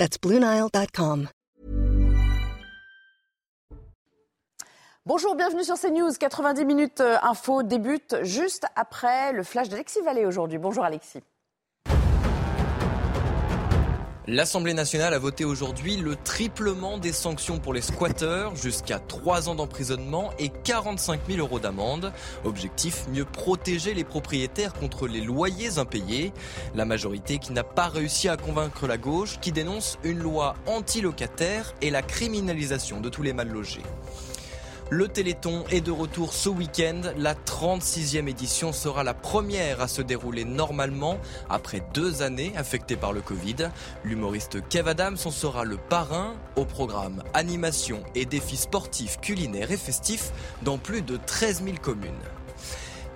That's. Bonjour, bienvenue sur CNews. 90 minutes euh, info débute juste après le flash d'Alexis Vallée aujourd'hui. Bonjour Alexis. L'Assemblée nationale a voté aujourd'hui le triplement des sanctions pour les squatteurs, jusqu'à 3 ans d'emprisonnement et 45 000 euros d'amende. Objectif, mieux protéger les propriétaires contre les loyers impayés. La majorité qui n'a pas réussi à convaincre la gauche, qui dénonce une loi anti-locataire et la criminalisation de tous les mal logés. Le Téléthon est de retour ce week-end. La 36e édition sera la première à se dérouler normalement après deux années affectées par le Covid. L'humoriste Kev Adams en sera le parrain au programme animation et défis sportifs, culinaires et festifs dans plus de 13 000 communes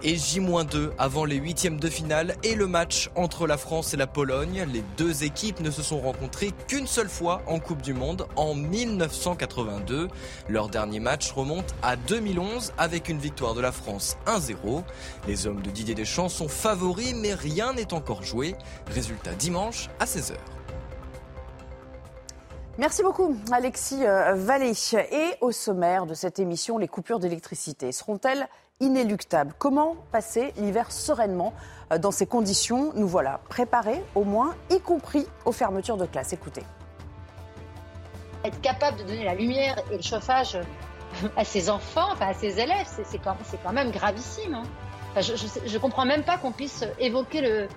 et J-2 avant les huitièmes de finale et le match entre la France et la Pologne. Les deux équipes ne se sont rencontrées qu'une seule fois en Coupe du Monde en 1982. Leur dernier match remonte à 2011 avec une victoire de la France 1-0. Les hommes de Didier Deschamps sont favoris mais rien n'est encore joué. Résultat dimanche à 16h. Merci beaucoup, Alexis euh, Vallée. Et au sommaire de cette émission, les coupures d'électricité seront-elles inéluctable. Comment passer l'hiver sereinement euh, dans ces conditions Nous voilà préparés, au moins, y compris aux fermetures de classe. Écoutez. Être capable de donner la lumière et le chauffage à ses enfants, enfin à ses élèves, c'est quand, même gravissime. Hein. je ne comprends même pas qu'on puisse évoquer le,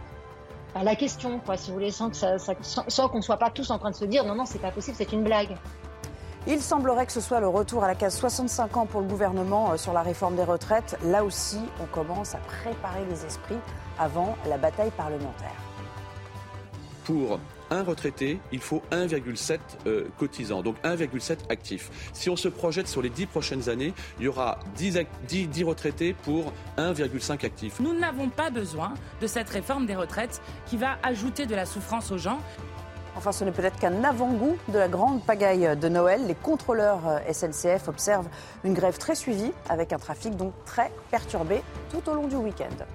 la question, si vous voulez, sans qu'on ne soit pas tous en train de se dire non, non, c'est pas possible, c'est une blague. Il semblerait que ce soit le retour à la case 65 ans pour le gouvernement euh, sur la réforme des retraites. Là aussi, on commence à préparer les esprits avant la bataille parlementaire. Pour un retraité, il faut 1,7 euh, cotisants, donc 1,7 actifs. Si on se projette sur les 10 prochaines années, il y aura 10, 10 retraités pour 1,5 actifs. Nous n'avons pas besoin de cette réforme des retraites qui va ajouter de la souffrance aux gens. Enfin, ce n'est peut-être qu'un avant-goût de la grande pagaille de Noël. Les contrôleurs euh, SNCF observent une grève très suivie, avec un trafic donc très perturbé tout au long du week-end.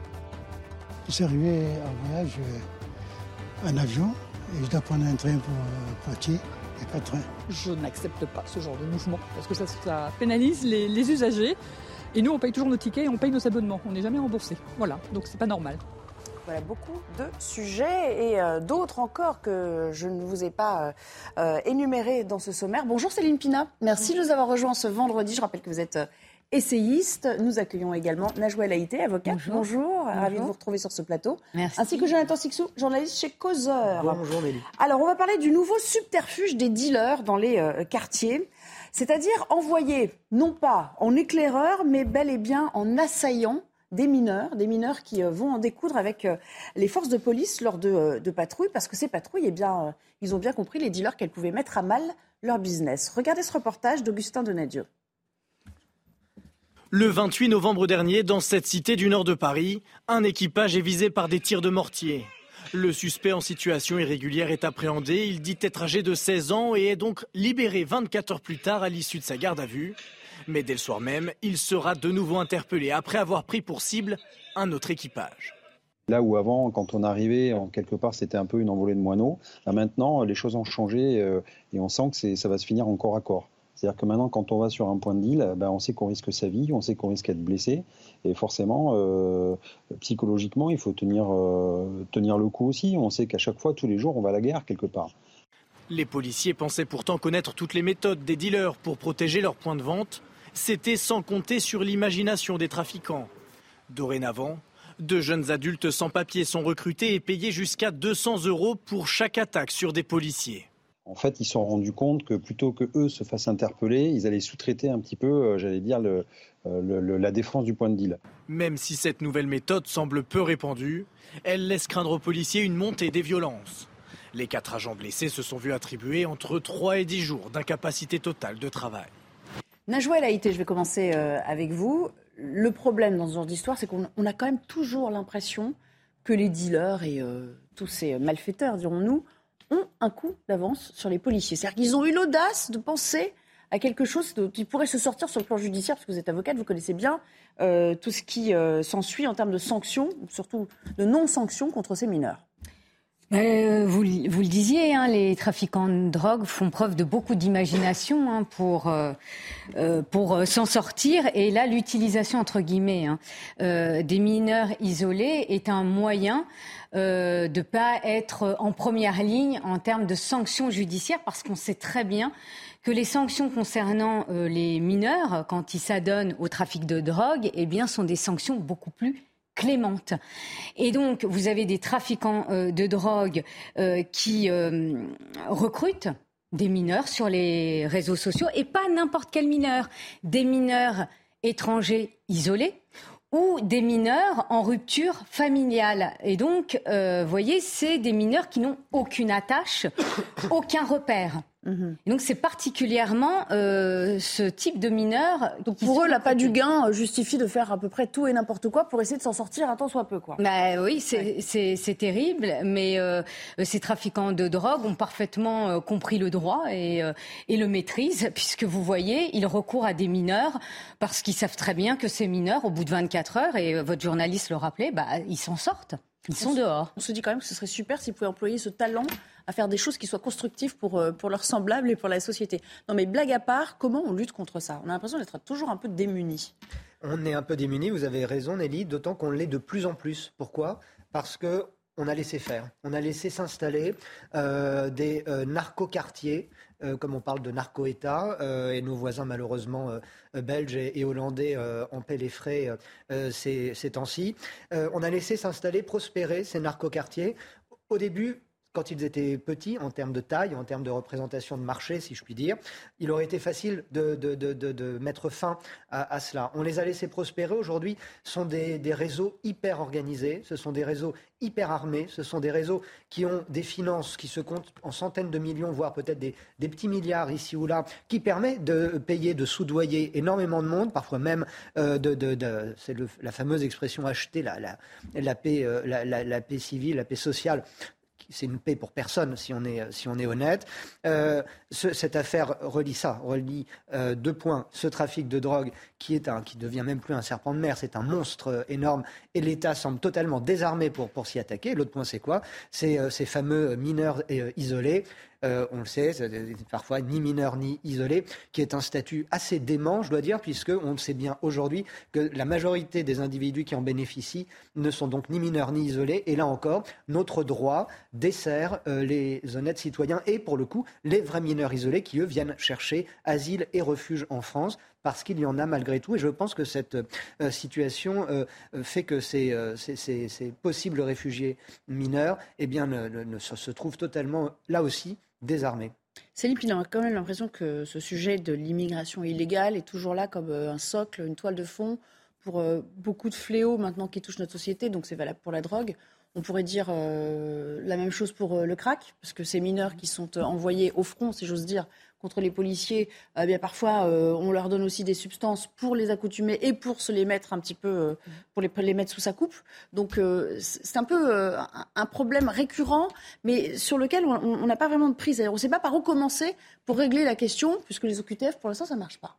Je suis arrivé en voyage euh, en avion et je dois prendre un train pour euh, Poitiers et pas de train. Je n'accepte pas ce genre de mouvement parce que ça, pénalise les, les, usagers. Et nous, on paye toujours nos tickets et on paye nos abonnements. On n'est jamais remboursé. Voilà, donc c'est pas normal. Voilà beaucoup de sujets et euh, d'autres encore que je ne vous ai pas euh, euh, énumérés dans ce sommaire. Bonjour Céline Pina, merci de nous avoir rejoints ce vendredi. Je rappelle que vous êtes essayiste. Nous accueillons également Najwa Laïté, avocate. Bonjour. Bonjour. Ravi de vous retrouver sur ce plateau. Merci. Ainsi que Jonathan Sixou, journaliste chez Causeur. Bonjour Mélie. Alors, on va parler du nouveau subterfuge des dealers dans les quartiers. C'est-à-dire envoyer, non pas en éclaireur, mais bel et bien en assaillant des mineurs, des mineurs qui euh, vont en découdre avec euh, les forces de police lors euh, de, patrouilles, parce que ces patrouilles, eh bien, ils ont bien compris, les dealers, qu'elles pouvaient mettre à mal leur business. Regardez ce reportage d'Augustin Donadieu. Le 28 novembre dernier, dans cette cité du nord de Paris, un équipage est visé par des tirs de mortier. Le suspect en situation irrégulière est appréhendé. Il dit être âgé de 16 ans et est donc libéré 24 heures plus tard à l'issue de sa garde à vue. Mais dès le soir même, il sera de nouveau interpellé après avoir pris pour cible un autre équipage. Là où avant, quand on arrivait, en quelque part, c'était un peu une envolée de moineaux. Là maintenant, les choses ont changé euh, et on sent que ça va se finir encore à corps. C'est-à-dire que maintenant, quand on va sur un point de deal, ben, on sait qu'on risque sa vie, on sait qu'on risque d'être blessé. Et forcément, euh, psychologiquement, il faut tenir, euh, tenir le coup aussi. On sait qu'à chaque fois, tous les jours, on va à la guerre quelque part. Les policiers pensaient pourtant connaître toutes les méthodes des dealers pour protéger leurs points de vente. C'était sans compter sur l'imagination des trafiquants. Dorénavant, de jeunes adultes sans papier sont recrutés et payés jusqu'à 200 euros pour chaque attaque sur des policiers. En fait, ils se sont rendus compte que plutôt que eux se fassent interpeller, ils allaient sous-traiter un petit peu, euh, j'allais dire, euh, la défense du point de deal. Même si cette nouvelle méthode semble peu répandue, elle laisse craindre aux policiers une montée des violences. Les quatre agents blessés se sont vus attribuer entre 3 et 10 jours d'incapacité totale de travail. Najwa El Haïté, je vais commencer euh, avec vous. Le problème dans ce genre d'histoire, c'est qu'on a quand même toujours l'impression que les dealers et euh, tous ces malfaiteurs, dirons-nous, ont un coup d'avance sur les policiers. C'est-à-dire qu'ils ont eu l'audace de penser à quelque chose qui pourrait se sortir sur le plan judiciaire, parce que vous êtes avocate, vous connaissez bien euh, tout ce qui s'ensuit en termes de sanctions, surtout de non-sanctions contre ces mineurs. Euh, vous, le disiez, hein, les trafiquants de drogue font preuve de beaucoup d'imagination hein, pour, euh, euh, pour s'en sortir. Et là, l'utilisation, entre guillemets, hein, des mineurs isolés est un moyen de ne pas être en première ligne en termes de sanctions judiciaires, parce qu'on sait très bien que les sanctions concernant les mineurs, quand ils s'adonnent au trafic de drogue, eh bien, sont des sanctions beaucoup plus clémente. Et donc, vous avez des trafiquants euh, de drogue euh, qui euh, recrutent des mineurs sur les réseaux sociaux, et pas n'importe quel mineur, des mineurs étrangers isolés ou des mineurs en rupture familiale. Et donc, vous voyez, c'est des mineurs qui n'ont aucune attache, aucun repère. Mhm. donc c'est particulièrement euh, ce type de mineurs. Donc pour eux, l'appât du gain euh, justifie de faire à peu près tout et n'importe quoi pour essayer de s'en sortir un temps soit peu. Quoi. Bah, oui, c'est terrible, mais euh, ces trafiquants de drogue ont parfaitement compris le droit et, et, le maîtrisent, puisque vous voyez, ils recourent à des mineurs parce qu'ils savent très bien que ces mineurs, au bout de 24 heures, et votre journaliste le rappelait, bah, ils s'en sortent. Ils sont dehors. On se dit quand même que ce serait super s'ils pouvaient employer ce talent faire des choses qui soient constructives pour, euh, pour leurs semblables et pour la société. Non mais blague à part, comment on lutte contre ça? On a l'impression d'être toujours un peu démunis. On est un peu démunis, vous avez raison Nelly, d'autant qu'on l'est de plus en plus. Pourquoi? Parce que on a laissé faire. On a laissé s'installer euh, des euh, narcocartiers, euh, comme on parle de narco-État, et nos voisins malheureusement belges et, hollandais en paient les frais ces, ces temps-ci. on a laissé s'installer, prospérer ces narcocartiers. Au début, quand ils étaient petits en termes de taille, en termes de représentation de marché, si je puis dire, il aurait été facile de, mettre fin à, cela. On les a laissés prospérer. Aujourd'hui, ce sont des, réseaux hyper organisés, ce sont des réseaux hyper armés, ce sont des réseaux qui ont des finances qui se comptent en centaines de millions, voire peut-être des, petits milliards ici ou là, qui permettent de payer, de soudoyer énormément de monde, parfois même euh, de, c'est la fameuse expression acheter la, euh, la paix civile, la paix sociale c'est une paix pour personne si on est, si on est honnête. Euh, cette affaire relie ça, relie euh, deux points. Ce trafic de drogue qui est un, qui devient même plus un serpent de mer, c'est un monstre euh, énorme et l'État semble totalement désarmé pour, pour s'y attaquer. L'autre point, c'est quoi? C'est ces fameux mineurs isolés euh, on le sait, parfois ni mineur ni isolé, qui est un statut assez dément, je dois dire, puisqu'on sait bien aujourd'hui que la majorité des individus qui en bénéficient ne sont donc ni mineurs ni isolés. Et là encore, notre droit dessert euh, les honnêtes citoyens et, pour le coup, les vrais mineurs isolés qui, eux, viennent chercher asile et refuge en France parce qu'il y en a malgré tout. Et je pense que cette euh, situation fait que ces, possibles réfugiés mineurs eh bien, se trouvent totalement, là aussi, désarmés. Céline il a quand même l'impression que ce sujet de l'immigration illégale est toujours là comme euh, un socle, une toile de fond pour euh, beaucoup de fléaux maintenant qui touchent notre société. Donc c'est valable pour la drogue. On pourrait dire euh, la même chose pour le crack, parce que ces mineurs qui sont envoyés au front, si j'ose dire, contre les policiers, eh parfois on leur donne aussi des substances pour les accoutumer et pour se les mettre un petit peu, pour les, les, mettre sous sa coupe. Donc c'est un peu un problème récurrent, mais sur lequel on n'a pas vraiment de prise. on ne sait pas par où commencer pour régler la question, puisque les OQTF, pour l'instant, ça ne marche pas.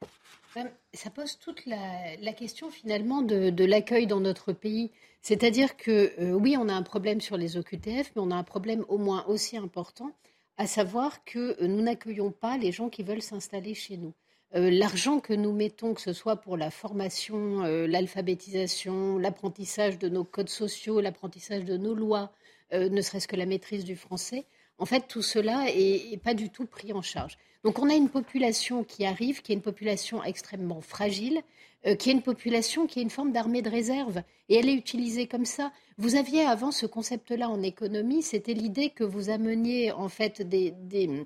Ça pose toute la, question finalement de, l'accueil dans notre pays. C'est-à-dire que oui, on a un problème sur les OQTF, mais on a un problème au moins aussi important à savoir que euh, nous n'accueillons pas les gens qui veulent s'installer chez nous. Euh, l'argent que nous mettons, que ce soit pour la formation, euh, l'alphabétisation, l'apprentissage de nos codes sociaux, l'apprentissage de nos lois, ne serait-ce que la maîtrise du français, en fait, tout cela n'est pas du tout pris en charge. Donc on a une population qui arrive, qui est une population extrêmement fragile, euh, qui est une population qui est une forme d'armée de réserve. Et elle est utilisée comme ça. Vous aviez avant ce concept-là en économie, c'était l'idée que vous ameniez en fait des, des,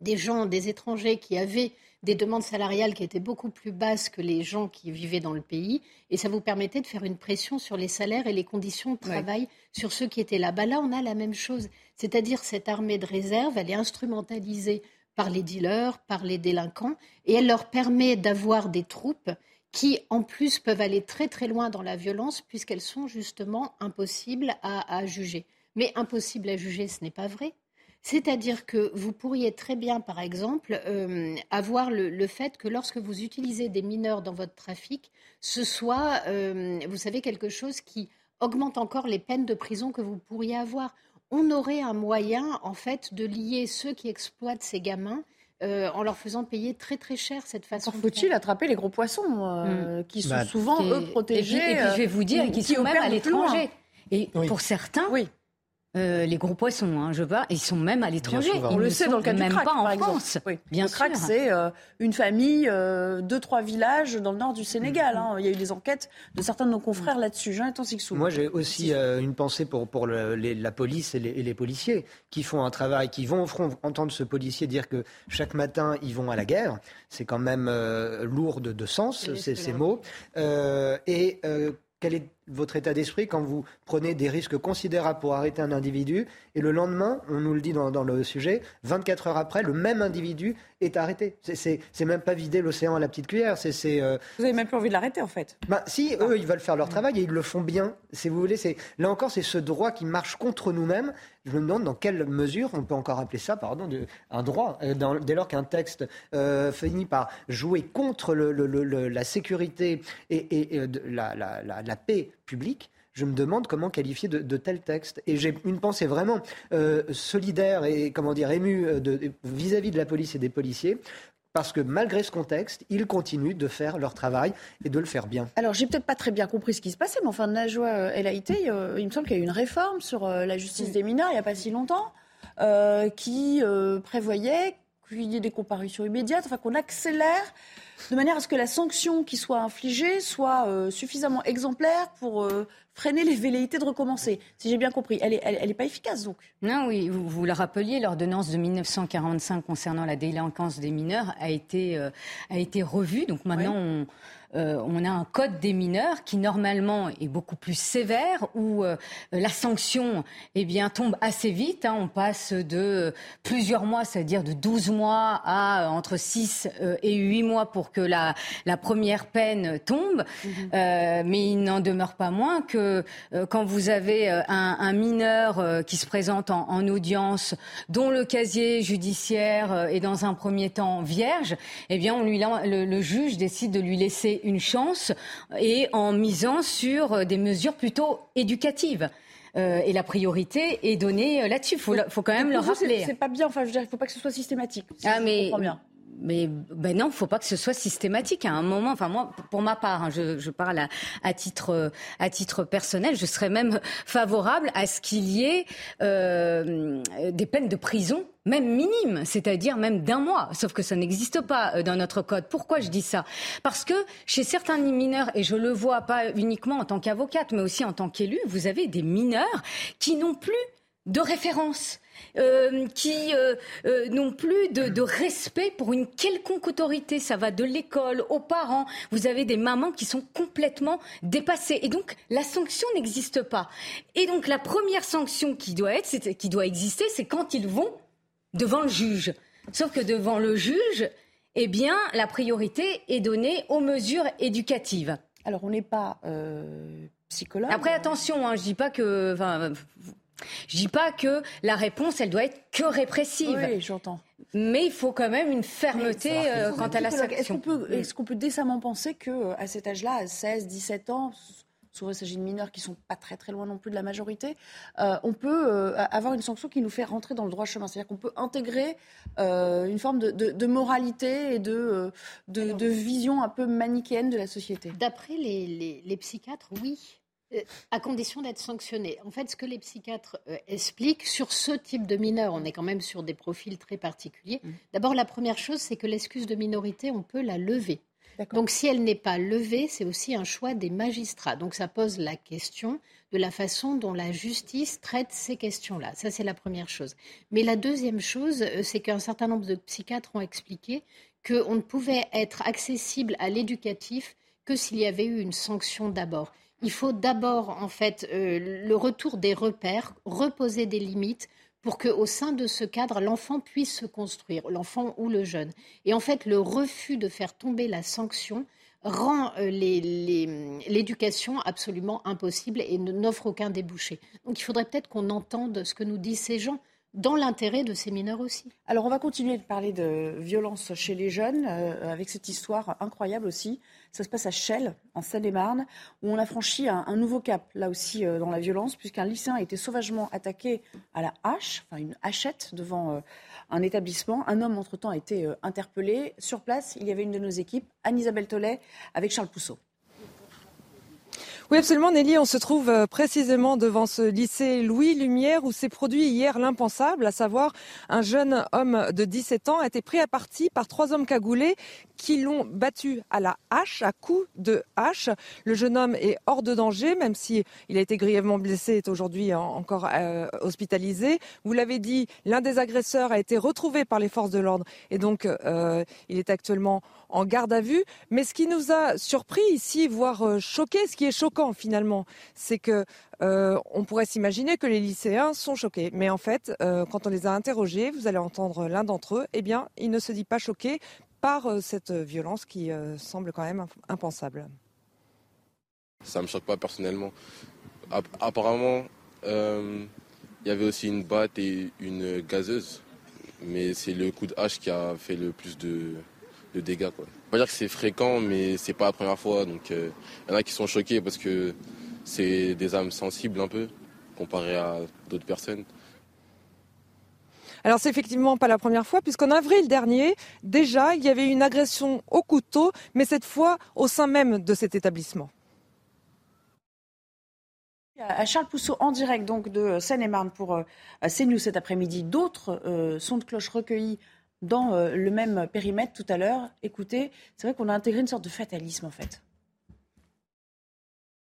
des gens, des étrangers qui avaient des demandes salariales qui étaient beaucoup plus basses que les gens qui vivaient dans le pays. Et ça vous permettait de faire une pression sur les salaires et les conditions de travail sur ceux qui étaient là. Bah là, on a la même chose. C'est-à-dire cette armée de réserve, elle est instrumentalisée par les dealers, par les délinquants, et elle leur permet d'avoir des troupes qui, en plus, peuvent aller très très loin dans la violence, puisqu'elles sont justement impossibles à, juger. Mais impossible à juger, ce n'est pas vrai. C'est-à-dire que vous pourriez très bien, par exemple, euh, avoir le, fait que lorsque vous utilisez des mineurs dans votre trafic, ce soit, euh, vous savez, quelque chose qui augmente encore les peines de prison que vous pourriez avoir on aurait un moyen, en fait, de lier ceux qui exploitent ces gamins euh, en leur faisant payer très très cher cette façon. Faut-il attraper les gros poissons euh, hmm. qui sont bah, souvent eux protégés et puis, je vais vous dire, euh, qui, sont même à l'étranger. Et pour certains, oui. Euh, les gros poissons, hein, je vois, ils sont même à l'étranger. On le sait dans le cas même du crack, pas en France. Bien le crack, c'est euh, une famille, euh, deux, trois villages dans le nord du Sénégal. Hein. Il y a eu des enquêtes de certains de nos confrères là-dessus. Jonathan Sixou. Moi, j'ai aussi une pensée pour, pour la police et les, policiers qui font un travail, qui vont au front entendre ce policier dire que chaque matin, ils vont à la guerre. C'est quand même lourd de, de sens, ces mots. et quel est votre état d'esprit quand vous prenez des risques considérables pour arrêter un individu et le lendemain, on nous le dit dans, le sujet, 24 heures après, le même individu est arrêté. C'est même pas vider l'océan à la petite cuillère. C'est euh, Vous avez même plus envie de l'arrêter en fait. Bah, si, eux, ils veulent faire leur travail et ils le font bien. Si vous voulez, là encore, c'est ce droit qui marche contre nous-mêmes. Je me demande dans quelle mesure on peut encore appeler ça, pardon, de, un droit, euh, dès lors qu'un texte euh, finit par jouer contre la sécurité et, la paix publique je me demande comment qualifier de, tels textes. Et j'ai une pensée vraiment euh, solidaire et comment dire émue euh, vis-à-vis de la police et des policiers. Parce que malgré ce contexte, ils continuent de faire leur travail et de le faire bien. Alors, j'ai peut-être pas très bien compris ce qui se passait, mais enfin, Najwa El Haïté, euh, il me semble qu'il y a eu une réforme sur la justice des mineurs il n'y a pas si longtemps, qui prévoyait qu'il y ait des comparutions immédiates, enfin qu'on accélère de manière à ce que la sanction qui soit infligée soit suffisamment exemplaire pour freiner les velléités de recommencer. Si j'ai bien compris, elle n'est elle, est pas efficace donc. Non, oui, vous, vous le rappeliez, l'ordonnance de 1945 concernant la délinquance des mineurs a été, euh, a été revue. Donc maintenant, on, euh, on a un code des mineurs qui normalement est beaucoup plus sévère, où euh, la sanction eh bien, tombe assez vite. Hein. On passe de plusieurs mois, c'est-à-dire de 12 mois à entre 6 et 8 mois pour que la, la première peine tombe. Mhm. mais il n'en demeure pas moins que euh, quand vous avez euh, un, mineur euh, qui se présente en, audience, dont le casier judiciaire est dans un premier temps vierge, eh bien, on lui, le, juge décide de lui laisser une chance et en misant sur des mesures plutôt éducatives. et la priorité est donnée là-dessus. Il faut, faut, quand même le rappeler. C'est pas bien. Enfin, je veux dire, il faut pas que ce soit systématique. ah mais bien mais ben non, faut pas que ce soit systématique. À un moment, enfin moi, pour ma part, hein, je, parle à, titre à titre personnel, je serais même favorable à ce qu'il y ait euh, des peines de prison même minimes, c'est-à-dire même d'un mois, sauf que ça n'existe pas euh, dans notre code. Pourquoi je dis ça? Parce que chez certains mineurs, et je le vois pas uniquement en tant qu'avocate, mais aussi en tant qu'élu, vous avez des mineurs qui n'ont plus de référence. Euh, qui euh, euh, n'ont plus de, respect pour une quelconque autorité. Ça va de l'école aux parents. Vous avez des mamans qui sont complètement dépassées. Et donc, la sanction n'existe pas. Et donc, la première sanction qui doit, être, qui doit exister, c'est quand ils vont devant le juge. Sauf que devant le juge, eh bien, la priorité est donnée aux mesures éducatives. Alors, on n'est pas psychologue. Après, attention, hein, je dis pas que. Je dis pas que la réponse, elle doit être que répressive. Oui, j'entends. Mais il faut quand même une fermeté euh, quant à la sanction. Est-ce qu'on peut, est qu'on peut décemment penser que euh, à cet âge-là, à 16, 17 ans, souvent il s'agit de mineurs qui sont pas très très loin non plus de la majorité, euh, on peut avoir une sanction qui nous fait rentrer dans le droit chemin? C'est-à-dire qu'on peut intégrer une forme de, moralité et de, de, vision un peu manichéenne de la société? D'après les, les psychiatres, oui. Euh, à condition d'être sanctionné. En fait, ce que les psychiatres euh, expliquent sur ce type de mineurs, on est quand même sur des profils très particuliers. Mmh. D'abord, la première chose, c'est que l'excuse de minorité, on peut la lever. Donc, si elle n'est pas levée, c'est aussi un choix des magistrats. Donc, ça pose la question de la façon dont la justice traite ces questions-là. Ça, c'est la première chose. Mais la deuxième chose, euh, c'est qu'un certain nombre de psychiatres ont expliqué qu'on ne pouvait être accessible à l'éducatif que s'il y avait eu une sanction d'abord il faut d'abord, en fait, euh, le retour des repères, reposer des limites pour qu'au sein de ce cadre, l'enfant puisse se construire, l'enfant ou le jeune. Et en fait, le refus de faire tomber la sanction rend euh, l'éducation absolument impossible et n'offre aucun débouché. Donc il faudrait peut-être qu'on entende ce que nous disent ces gens dans l'intérêt de ces mineurs aussi. Alors on va continuer de parler de violence chez les jeunes euh, avec cette histoire incroyable aussi. Ça se passe à Chelles, en Seine-et-Marne, où on a franchi un, nouveau cap, là aussi euh, dans la violence, puisqu'un lycéen a été sauvagement attaqué à la hache, enfin une hachette devant euh, un établissement. Un homme, entre-temps, a été interpellé. Sur place, il y avait une de nos équipes, Anne-Isabelle Tollet, avec Charles Pousseau. Oui, absolument, Nelly. On se trouve euh, précisément devant ce lycée Louis Lumière où s'est produit hier l'impensable, à savoir un jeune homme de 17 ans a été pris à partie par trois hommes cagoulés qui l'ont battu à la hache, à coups de hache. Le jeune homme est hors de danger, même si il a été grièvement blessé, est aujourd'hui encore euh, hospitalisé. Vous l'avez dit, l'un des agresseurs a été retrouvé par les forces de l'ordre et donc euh, il est actuellement en garde à vue. Mais ce qui nous a surpris ici, voire choqué, ce qui est choquant finalement, c'est que on pourrait s'imaginer que les lycéens sont choqués. Mais en fait, quand on les a interrogés, vous allez entendre l'un d'entre eux, eh bien, il ne se dit pas choqué par euh, cette violence qui euh, semble quand même impensable Ça me choque pas personnellement. Apparemment, euh, il y avait aussi une batte et une gazeuse, mais c'est le coup de hache qui a fait le plus de, dégâts. Quoi. On va dire que c'est fréquent, mais c'est pas la première fois. Donc il y en a qui sont choqués parce que c'est des âmes sensibles un peu comparé à d'autres personnes. Alors c'est effectivement pas la première fois, puisqu'en avril dernier, déjà, il y avait une agression au couteau, mais cette fois au sein même de cet établissement. À Charles Pousseau, en direct donc de Seine-et-Marne pour euh, CNews cet après-midi, d'autres euh, sons de cloche recueillis dans euh, le même périmètre tout à l'heure. Écoutez, c'est vrai qu'on a intégré une sorte de fatalisme en fait.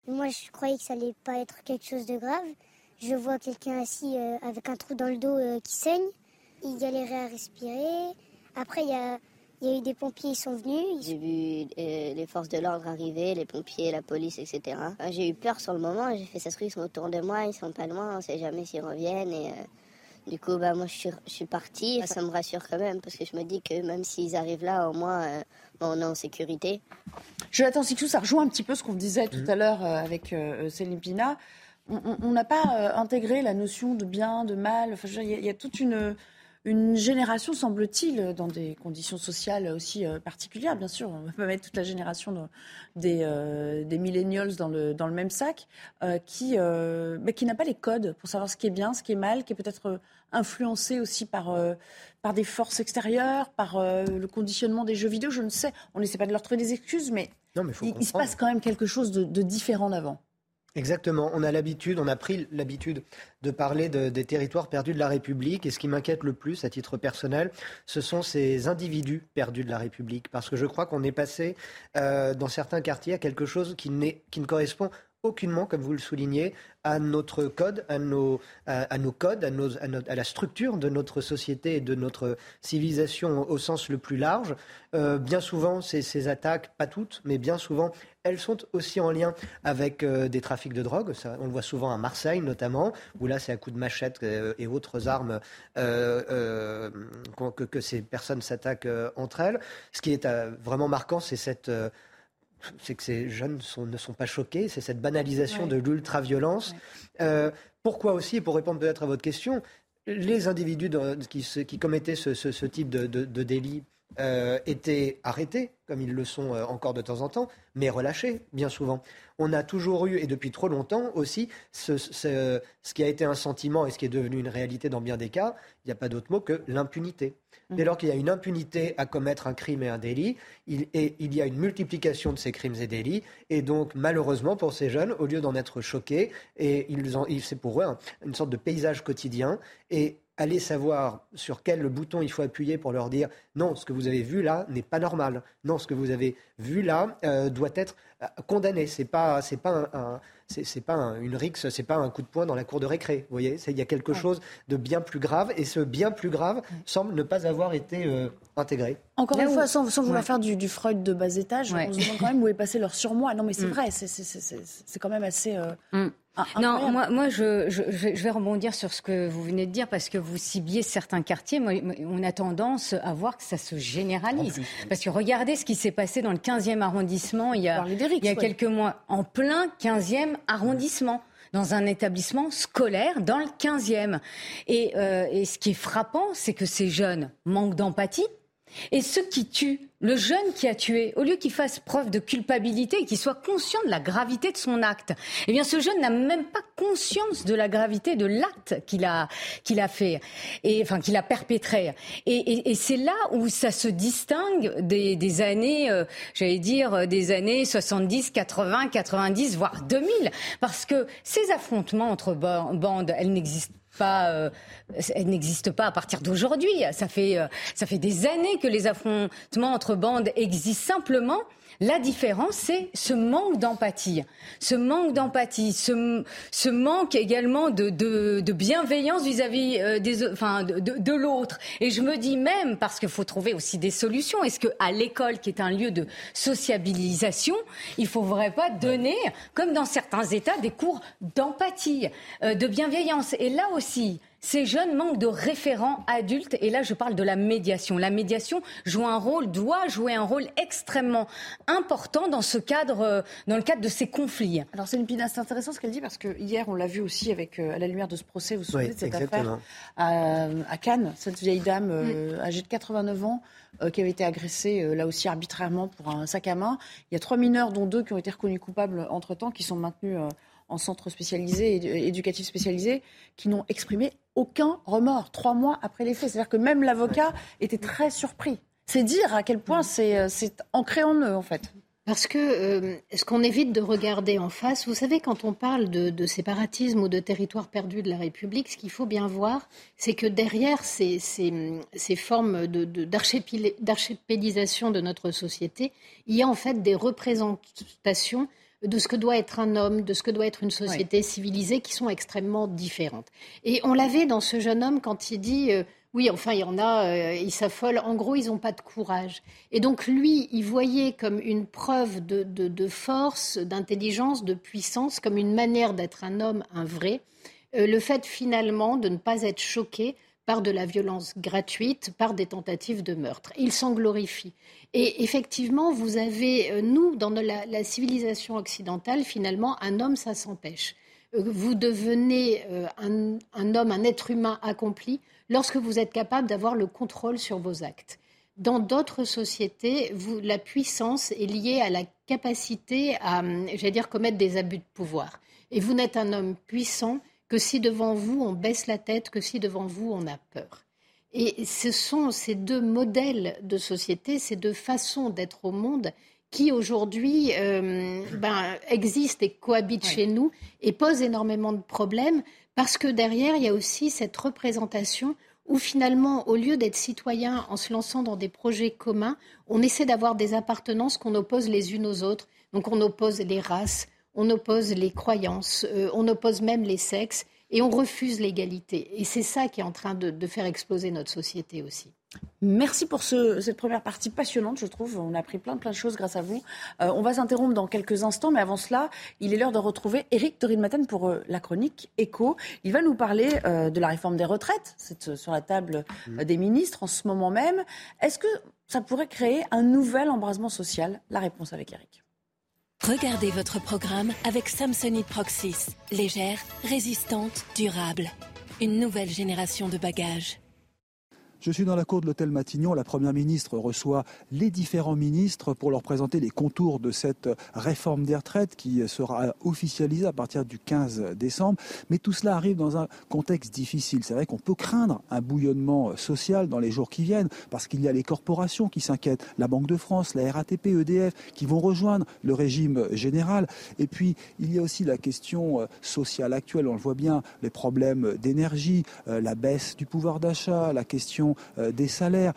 Moi, je croyais que ça allait pas être quelque chose de grave. Je vois quelqu'un assis avec un trou dans le dos qui saigne. Il galérait à respirer. Après, il y a, il y a eu des pompiers, ils sont venus. J'ai vu euh, les forces de l'ordre arriver, les pompiers, la police, etc. J'ai eu peur sur le moment. J'ai fait ça se ils sont autour de moi, ils sont pas loin, on sait jamais s'ils reviennent. Et euh, du coup, bah, moi, je suis, je suis partie. Ça me rassure quand même parce que je me dis que même s'ils arrivent là, au moins, euh, bah, on est en sécurité. Jonathan Sixou, ça rejoint un petit peu ce qu'on disait tout à l'heure avec Céline Pina. On n'a pas intégré la notion de bien, de mal. Enfin, il y, a toute une une génération, semble-t-il, dans des conditions sociales aussi euh, particulières, bien sûr, on ne va pas mettre toute la génération des, euh, des millennials dans le, dans le même sac, euh, qui, bah, qui n'a pas les codes pour savoir ce qui est bien, ce qui est mal, qui est peut-être influencé aussi par, par des forces extérieures, par le conditionnement des jeux vidéo, je ne sais. On n'essaie pas de leur trouver des excuses, mais, il, se passe quand même quelque chose de, de différent d'avant. Exactement. On a l'habitude, on a pris l'habitude de parler des territoires perdus de la République. Et ce qui m'inquiète le plus, à titre personnel, ce sont ces individus perdus de la République. Parce que je crois qu'on est passé euh, dans certains quartiers à quelque chose qui, qui ne correspond aucunement, comme vous le soulignez, à notre code, à nos, à, nos codes, à, nos, à, la structure de notre société et de notre civilisation au sens le plus large. Euh, bien souvent, ces, attaques, pas toutes, mais bien souvent, elles sont aussi en lien avec euh, des trafics de drogue. On le voit souvent à Marseille notamment, où là c'est à coups de machette euh, et autres armes que, ces personnes s'attaquent entre elles. Ce qui est vraiment marquant, c'est cette c'est que ces jeunes ne sont pas choqués, c'est cette banalisation de l'ultra-violence. Euh, pourquoi aussi, pour répondre peut-être à votre question, les individus qui, commettaient ce, type de, délit euh, étaient arrêtés, comme ils le sont euh, encore de temps en temps, mais relâchés, bien souvent. On a toujours eu, et depuis trop longtemps aussi, ce qui a été un sentiment et ce qui est devenu une réalité dans bien des cas, il n'y a pas d'autre mot que l'impunité. Dès lors qu'il y a une impunité à commettre un crime et un délit, il, y a une multiplication de ces crimes et délits. Et donc, malheureusement, pour ces jeunes, au lieu d'en être choqués, c'est pour eux une sorte de paysage quotidien. Et aller savoir sur quel bouton il faut appuyer pour leur dire non, ce que vous avez vu là n'est pas normal. Non, ce que vous avez vu là euh, doit être euh, condamné. C'est pas, pas un, c'est pas une rixe, c'est pas un coup de poing dans la cour de récré. Vous voyez, il y a quelque chose de bien plus grave, et ce bien plus grave semble ne pas avoir été euh, intégré. Encore une fois, sans, vouloir faire du, Freud de bas étage, on se demande quand même où est passé leur surmoi. Non, mais c'est mm. vrai, c'est quand même assez. Mm. Non, moi, moi je, je, vais rebondir sur ce que vous venez de dire parce que vous cibliez certains quartiers. Moi, on a tendance à voir que ça se généralise. Parce que regardez ce qui s'est passé dans le 15e arrondissement il y a, il y a quelques mois, en plein 15e arrondissement dans un établissement scolaire dans le 15e. Et, euh, et ce qui est frappant, c'est que ces jeunes manquent d'empathie. Et ceux qui tuent, le jeune qui a tué, au lieu qu'il fasse preuve de culpabilité et qu'il soit conscient de la gravité de son acte, eh bien ce jeune n'a même pas conscience de la gravité de l'acte qu'il a, a fait, et enfin qu'il a perpétré. Et, c'est là où ça se distingue des, années, euh, j'allais dire, des années 70, 80, 90, voire 2000, parce que ces affrontements entre bandes, elles n'existent pas, euh, elle n'existe pas à partir d'aujourd'hui. Ça fait, euh, ça fait des années que les affrontements entre bandes existent simplement. La différence, c'est ce manque d'empathie, ce manque d'empathie, ce, ce, manque également de, de, de bienveillance vis-à-vis euh, des, enfin, de, de l'autre. Et je me dis même, parce qu'il faut trouver aussi des solutions, est-ce qu'à l'école, qui est un lieu de sociabilisation, il ne faudrait pas donner, comme dans certains États, des cours d'empathie, euh, de bienveillance. Et là aussi, ces jeunes manquent de référents adultes. Et là, je parle de la médiation. La médiation joue un rôle, doit jouer un rôle extrêmement important dans ce cadre, euh, dans le cadre de ces conflits. Alors, c'est intéressant ce qu'elle dit parce que hier, on l'a vu aussi avec, euh, à la lumière de ce procès, vous vous souvenez de cette affaire à, Cannes, cette vieille dame euh, âgée de 89 ans qui avait été agressée là aussi arbitrairement pour un sac à main. Il y a trois mineurs, dont deux qui ont été reconnus coupables entre-temps, qui sont maintenus en centre spécialisé, éducatif spécialisé, qui n'ont exprimé aucun remords trois mois après les faits. C'est-à-dire que même l'avocat était très surpris. C'est dire à quel point c'est ancré en eux, en fait. Parce que euh, ce qu'on évite de regarder en face, vous savez, quand on parle de, séparatisme ou de territoire perdu de la République, ce qu'il faut bien voir, c'est que derrière ces, formes d'archipélisation de notre société, il y a en fait des représentations de ce que doit être un homme, de ce que doit être une société civilisée, qui sont extrêmement différentes. Et on l'avait dans ce jeune homme quand il dit euh, oui, enfin, il y en a, euh, ils s'affolent. En gros, ils n'ont pas de courage. Et donc, lui, il voyait comme une preuve de, force, d'intelligence, de puissance, comme une manière d'être un homme, un vrai, euh, le fait finalement de ne pas être choqué par de la violence gratuite, par des tentatives de meurtre. Il s'en glorifie. Et effectivement, vous avez, euh, nous, dans la, civilisation occidentale, finalement, un homme, ça s'empêche. Euh, vous devenez euh, un, homme, un être humain accompli lorsque vous êtes capable d'avoir le contrôle sur vos actes. Dans d'autres sociétés, la puissance est liée à la capacité à, j'allais dire, commettre des abus de pouvoir. Et vous n'êtes un homme puissant que si devant vous on baisse la tête, que si devant vous on a peur. Et ce sont ces deux modèles de société, ces deux façons d'être au monde qui aujourd'hui euh, ben, existent et cohabitent chez nous et posent énormément de problèmes parce que derrière, il y a aussi cette représentation où finalement, au lieu d'être citoyen en se lançant dans des projets communs, on essaie d'avoir des appartenances qu'on oppose les unes aux autres. Donc on oppose les races, on oppose les croyances, euh, on oppose même les sexes et on refuse l'égalité. Et c'est ça qui est en train de, faire exploser notre société aussi. Merci pour cette première partie passionnante, je trouve. On a appris plein, plein de choses grâce à vous. Euh, on va s'interrompre dans quelques instants, mais avant cela, il est l'heure de retrouver Eric Dorin-Maten pour euh, la chronique Écho. Il va nous parler de la réforme des retraites. C'est sur la table des ministres en ce moment même. Est-ce que ça pourrait créer un nouvel embrasement social? La réponse avec Eric. Regardez votre programme avec Samsonite Proxys. Légère, résistante, durable. Une nouvelle génération de bagages. Je suis dans la cour de l'hôtel Matignon. La Première ministre reçoit les différents ministres pour leur présenter les contours de cette réforme des retraites qui sera officialisée à partir du 15 décembre. Mais tout cela arrive dans un contexte difficile. C'est vrai qu'on peut craindre un bouillonnement social dans les jours qui viennent parce qu'il y a les corporations qui s'inquiètent, la Banque de France, la RATP, EDF, qui vont rejoindre le régime général. Et puis, il y a aussi la question euh, sociale actuelle. On le voit bien, les problèmes d'énergie, euh, la baisse du pouvoir d'achat, la question l'augmentation des salaires.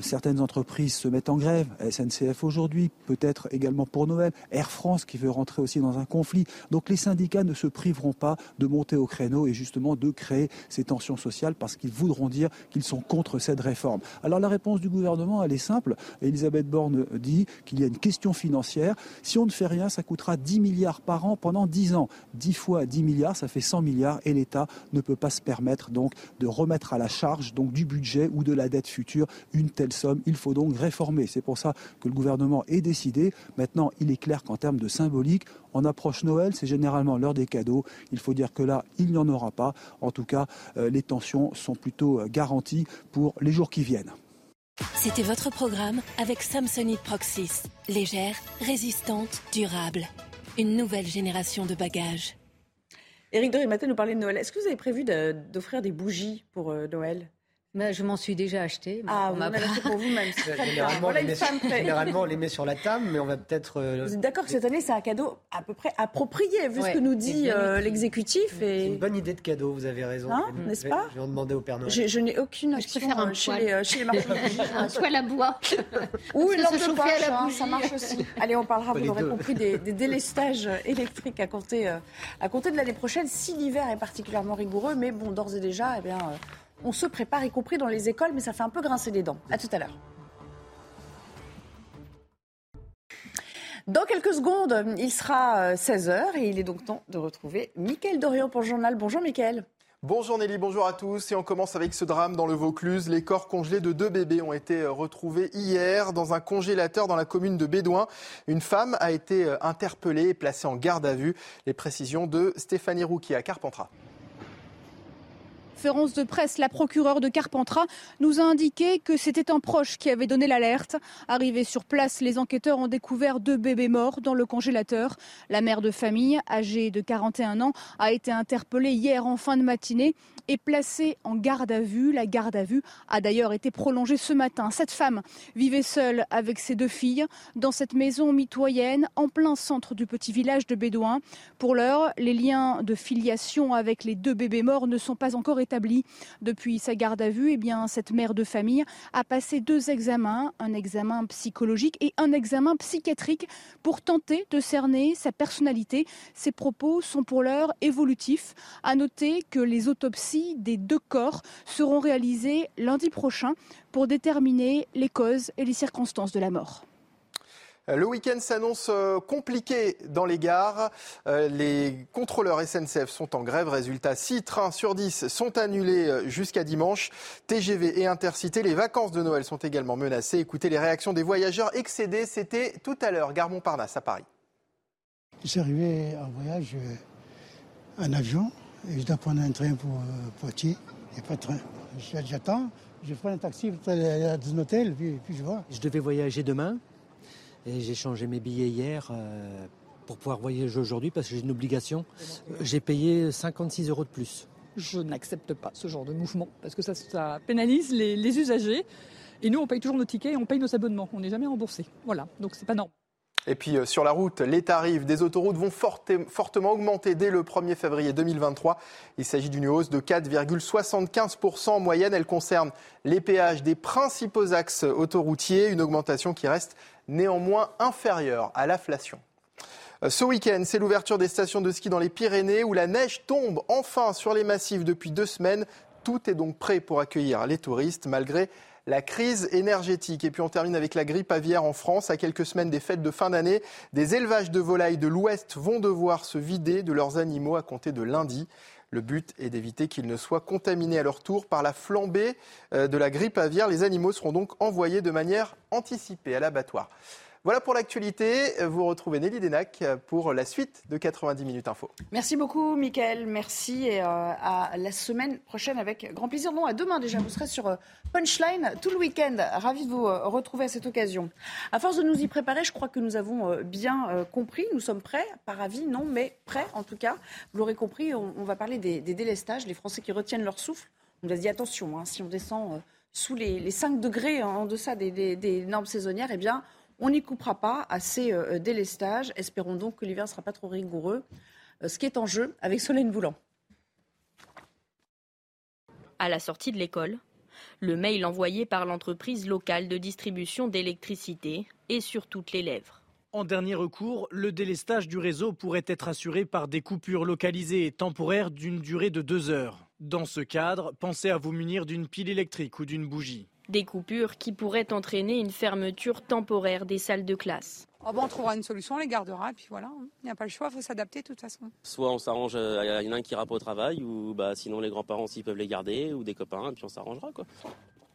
certaines entreprises se mettent en grève, SNCF aujourd'hui, peut-être également pour Noël, Air France qui veut rentrer aussi dans un conflit. Donc les syndicats ne se priveront pas de monter au créneau et justement de créer ces tensions sociales parce qu'ils voudront dire qu'ils sont contre cette réforme. Alors la réponse du gouvernement, elle est simple. Elisabeth Borne dit qu'il y a une question financière. Si on ne fait rien, ça coûtera 10 milliards par an pendant 10 ans. 10 fois 10 milliards, ça fait 100 milliards et l'État ne peut pas se permettre donc de remettre à la charge donc du budget ou de la dette future une telle somme. Il faut donc réformer. C'est pour ça que le gouvernement est décidé. Maintenant, il est clair qu'en termes de symbolique, on approche Noël, c'est généralement l'heure des cadeaux. Il faut dire que là, il n'y en aura pas. En tout cas, euh, les tensions sont plutôt euh, garanties pour les jours qui viennent. C'était votre programme avec Samsonite Proxys. Légère, résistante, durable. Une nouvelle génération de bagages. Éric Doré, matin nous parlait de Noël. Est-ce que vous avez prévu d'offrir des bougies pour euh, Noël? Je m'en suis déjà acheté. Ah, vous en avez acheté pour vous-même. généralement, généralement, on les met sur la table, mais on va peut-être. Euh, vous êtes d'accord que cette année, c'est un cadeau à peu près approprié, vu ce que nous dit euh, l'exécutif. Et... C'est une bonne idée de cadeau, vous avez raison. Hein, n'est-ce pas Je vais en demander au Père Noël. Je, n'ai aucune je préfère un chez, les, euh, chez les marchands Un poêle à bois. Ou une lampe de poche, hein, ça marche aussi. Allez, on parlera, vous l'aurez compris, des, délestages électriques à compter, à compter de l'année prochaine, si l'hiver est particulièrement rigoureux. Mais bon, d'ores et déjà, eh bien on se prépare, y compris dans les écoles, mais ça fait un peu grincer des dents. À tout à l'heure. Dans quelques secondes, il sera 16h euh, et il est donc temps de retrouver Mickaël Dorian pour le journal. Bonjour Mickaël. Bonjour Nelly, bonjour à tous. Et on commence avec ce drame dans le Vaucluse. Les corps congelés de deux bébés ont été euh, retrouvés hier dans un congélateur dans la commune de Bédouin. Une femme a été euh, interpellée et placée en garde à vue. Les précisions de Stéphanie Rouki à Carpentras conférence de presse, la procureure de Carpentras nous a indiqué que c'était un proche qui avait donné l'alerte. Arrivés sur place, les enquêteurs ont découvert deux bébés morts dans le congélateur. La mère de famille, âgée de 41 ans, a été interpellée hier en fin de matinée et placée en garde à vue. La garde à vue a d'ailleurs été prolongée ce matin. Cette femme vivait seule avec ses deux filles dans cette maison mitoyenne en plein centre du petit village de Bédouin. Pour l'heure, les liens de filiation avec les deux bébés morts ne sont pas encore établis depuis sa garde à vue, eh bien, cette mère de famille a passé deux examens, un examen psychologique et un examen psychiatrique pour tenter de cerner sa personnalité. Ses propos sont pour l'heure évolutifs. À noter que les autopsies des deux corps seront réalisées lundi prochain pour déterminer les causes et les circonstances de la mort. Euh, le week-end s'annonce euh, compliqué dans les gares. Euh, les contrôleurs SNCF sont en grève. Résultat, 6 trains sur 10 sont annulés jusqu'à dimanche. TGV et Intercité, les vacances de Noël sont également menacées. Écoutez les réactions des voyageurs excédés. C'était tout à l'heure, gare Montparnasse à Paris. Je suis arrivé en voyage en avion et je dois prendre un train pour Poitiers. Il n'y a pas de train. J'attends, je prends un taxi pour aller à un hôtel, puis, puis je vois. Je devais voyager demain. Et j'ai changé mes billets hier euh, pour pouvoir voyager aujourd'hui parce que j'ai une obligation. J'ai payé 56 euros de plus. Je n'accepte pas ce genre de mouvement parce que ça, pénalise les, usagers. Et nous, on paye toujours nos tickets, on paye nos abonnements. On n'est jamais remboursé. Voilà, donc c'est pas normal. Et puis euh, sur la route, les tarifs des autoroutes vont fortement augmenter dès le 1er février 2023. Il s'agit d'une hausse de 4,75% en moyenne. Elle concerne les péages des principaux axes autoroutiers, une augmentation qui reste néanmoins inférieure à l'inflation. Euh, ce week-end, c'est l'ouverture des stations de ski dans les Pyrénées où la neige tombe enfin sur les massifs depuis deux semaines. Tout est donc prêt pour accueillir les touristes malgré la crise énergétique. Et puis on termine avec la grippe aviaire en France. À quelques semaines des fêtes de fin d'année, des élevages de volailles de l'Ouest vont devoir se vider de leurs animaux à compter de lundi. Le but est d'éviter qu'ils ne soient contaminés à leur tour par la flambée euh, de la grippe aviaire. Les animaux seront donc envoyés de manière anticipée à l'abattoir. Voilà pour l'actualité. Vous retrouvez Nelly Denac pour la suite de 90 minutes info. Merci beaucoup, Mickaël. Merci et euh, à la semaine prochaine avec grand plaisir. Non, à demain déjà. Vous serez sur euh, Punchline tout le week-end. Ravi de vous euh, retrouver à cette occasion. À force de nous y préparer, je crois que nous avons bien compris. Nous sommes prêts, pas ravis, non, mais prêts en tout cas. Vous l'aurez compris, on, va parler des, délestages, les Français qui retiennent leur souffle. On nous a dit attention, hein, si on descend sous les, 5 degrés en deçà des, des normes saisonnières, eh bien, on n'y coupera pas à ces euh, délestages. Espérons donc que l'hiver ne sera pas trop rigoureux. Euh, ce qui est en jeu avec Solène Boulan. À la sortie de l'école, Le mail envoyé par l'entreprise locale de distribution d'électricité est sur toutes les lèvres. En dernier recours, le délestage du réseau pourrait être assuré par des coupures localisées et temporaires d'une durée de deux heures. Dans ce cadre, pensez à vous munir d'une pile électrique ou d'une bougie. Des coupures qui pourraient entraîner une fermeture temporaire des salles de classe. Oh bon, on trouvera une solution, on les gardera, et puis voilà, il n'y a pas le choix, il faut s'adapter de toute façon. Soit on s'arrange, il y en a un qui ira pas au travail, ou bah, sinon les grands-parents s'ils peuvent les garder, ou des copains, et puis on s'arrangera. quoi.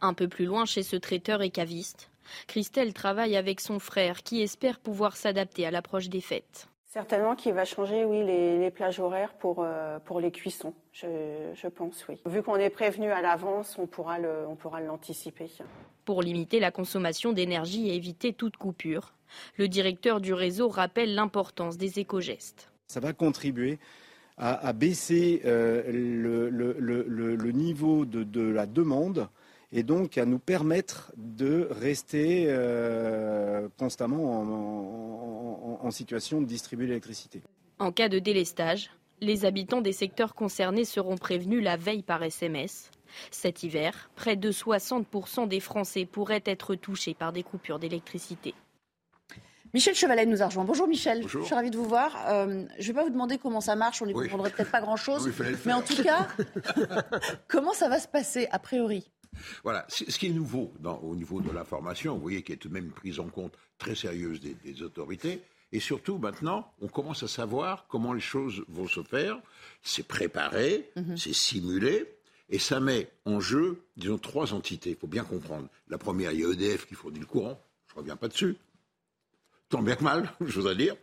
Un peu plus loin, chez ce traiteur et caviste, Christelle travaille avec son frère qui espère pouvoir s'adapter à l'approche des fêtes. Certainement qu'il va changer, oui, les, les plages horaires pour, euh, pour les cuissons, je, je pense, oui. Vu qu'on est prévenu à l'avance, on pourra le- on pourra l'anticiper. Pour limiter la consommation d'énergie et éviter toute coupure, le directeur du réseau rappelle l'importance des éco-gestes. Ça va contribuer à, à baisser euh, le, le- le- le- le niveau de, de la demande et donc à nous permettre de rester euh, constamment en, en- en situation de distribuer l'électricité. En cas de délestage, les habitants des secteurs concernés seront prévenus la veille par SMS. Cet hiver, près de 60% des Français pourraient être touchés par des coupures d'électricité. Michel Chevalet nous a rejoint. Bonjour Michel, Bonjour. je suis ravie de vous voir. Euh, je ne vais pas vous demander comment ça marche, on n'y Oui. comprendrait peut-être pas grand-chose. Oui, mais en tout cas, comment ça va se passer a priori? Voilà, ce qui est nouveau dans- au niveau de l'information, vous voyez qu'il y a tout de même une prise en compte très sérieuse des, des autorités. Et surtout, maintenant, on commence à savoir comment les choses vont se faire. C'est préparé, Mhm. c'est simulé, et ça met en jeu, disons, trois entités. Il faut bien comprendre. La première, il y a EDF qui fournit le courant. Je ne reviens pas dessus. Tant bien que mal, je voudrais dire.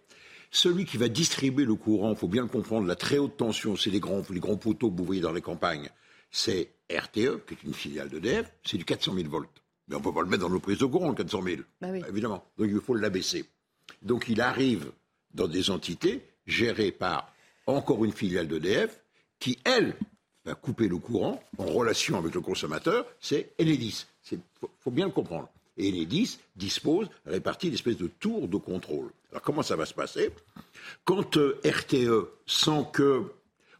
Celui qui va distribuer le courant, il faut bien le comprendre, la très haute tension, c'est les grands, les grands poteaux que vous voyez dans les campagnes. C'est RTE, qui est une filiale d'EDF, c'est du 400 000 volts. Mais on ne peut pas le mettre dans nos prises de courant, le 400 000. Bah oui. Évidemment. Donc il faut l'abaisser. Donc il arrive dans des entités gérées par encore une filiale d'EDF qui, elle, va couper le courant en relation avec le consommateur, c'est Enedis. Il faut, faut bien le comprendre. Et Enedis dispose, répartit l'espèce de tour de contrôle. Alors comment ça va se passer? Quand euh, RTE sent que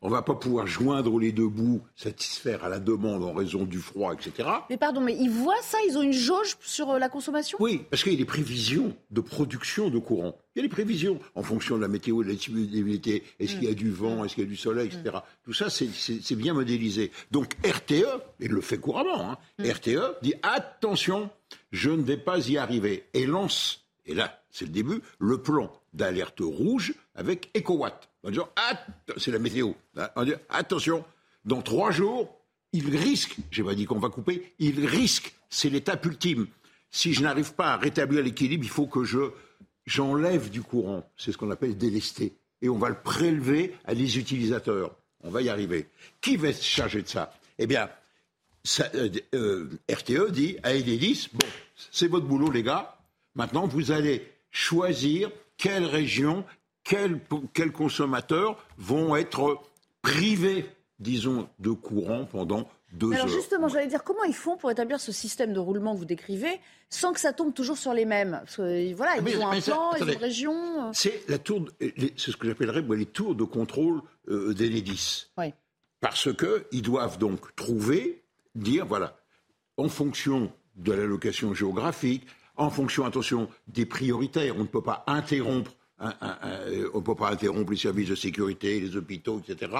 on va pas pouvoir joindre les deux bouts, satisfaire à la demande en raison du froid, etc. Mais pardon, mais ils voient ça Ils ont une jauge sur euh, la consommation? Oui, parce qu'il y a des prévisions de production de courant. Il y a des prévisions en fonction de la météo, de la disponibilité. Est-ce qu'il y a du vent, est-ce qu'il y a du soleil, etc. Tout ça, c'est- bien modélisé. Donc RTE, et il le fait couramment, hein, RTE dit attention, je ne vais pas y arriver. Et lance, et là, c'est le début, le plan d'alerte rouge avec EcoWatt. En disant, c'est la météo. hein, en disant, attention, dans trois jours, il risque, j'ai pas dit qu'on va couper, il risque, c'est l'étape ultime. Si je n'arrive pas à rétablir l'équilibre, il faut que je j'enlève du courant. C'est ce qu'on appelle délester. Et on va le prélever à des utilisateurs. On va y arriver. Qui va se charger de ça? Eh bien, euh, euh, RTE dit à Enedis, bon, c'est votre boulot les gars. Maintenant, vous allez choisir quelles régions, quels, quels consommateurs vont être privés, disons, de courant pendant deux Alors heures. justement, j'allais dire, comment ils font pour établir ce système de roulement que vous décrivez sans que ça tombe toujours sur les mêmes? Parce que voilà, Ah, ils mais- ont un ça- plan, ils ont une région. euh. C'est la tour, c'est ce que j'appellerais moi, les tours de contrôle euh, d'Enedis. Oui. Parce qu'ils doivent donc trouver, dire, voilà, en fonction de l'allocation géographique, en fonction, attention, des prioritaires, on ne peut pas interrompre. On ne peut pas interrompre les services de sécurité, les hôpitaux, etc.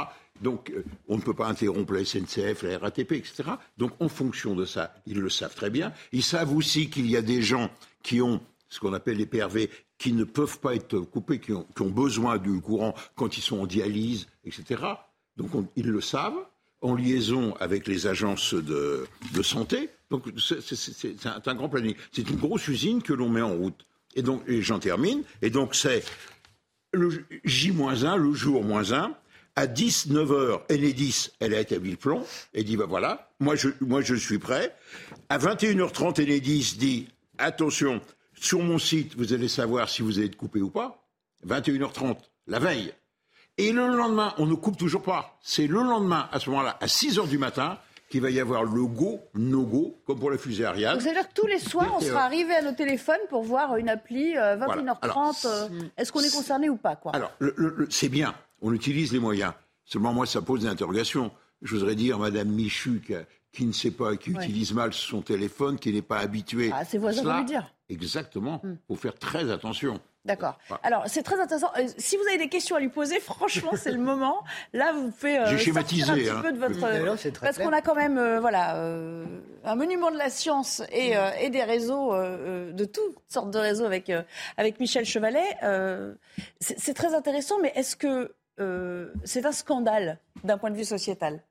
Donc, euh, on ne peut pas interrompre la SNCF, la RATP, etc. Donc, en fonction de ça, ils le savent très bien. Ils savent aussi qu'il y a des gens qui ont ce qu'on appelle les PRV, qui ne peuvent pas être coupés, qui ont, besoin du courant quand ils sont en dialyse, etc. Donc on- ils le savent, en liaison avec les agences de, de santé. Donc c'est un grand planning. C'est une grosse usine que l'on met en route. Et donc, j'en termine, et donc c'est le J-1, le jour moins 1, à 19h, Enedis, elle a établi le plan, et dit, ben voilà, moi je, moi je suis prêt. À 21h30, Enedis dit, attention, sur mon site, vous allez savoir si vous allez être coupé ou pas. 21h30, la veille. Et le lendemain, on ne coupe toujours pas. C'est le lendemain, à ce moment-là, à 6h du matin, qu'il va y avoir le go, no-go, comme pour la fusée Ariane. Donc, ça veut dire que tous les soirs, on sera euh, arrivé à nos téléphones pour voir une appli euh, 21h30. Voilà. Alors, euh, Est-ce qu'on est concerné ou pas quoi? Alors, le- le- le- c'est bien, on utilise les moyens. Seulement, moi, ça pose des interrogations. Je voudrais dire, Madame Michu, qui ne sait pas, qui utilise mal son téléphone, qui n'est pas habitué. Ah, ses voisins vont lui dire. Exactement. Il faut faire très attention. D'accord. Alors, c'est très intéressant. Euh, si vous avez des questions à lui poser, franchement, c'est le moment. Là, vous pouvez euh, sortir un petit hein. peu de votre... Non, parce qu'on a quand même euh, voilà, euh, un monument de la science et, euh, et des réseaux, de toutes sortes de réseaux avec, euh, avec Michel Chevalet. Euh, c'est c'est très intéressant, mais est-ce que euh, c'est un scandale d'un point de vue sociétal?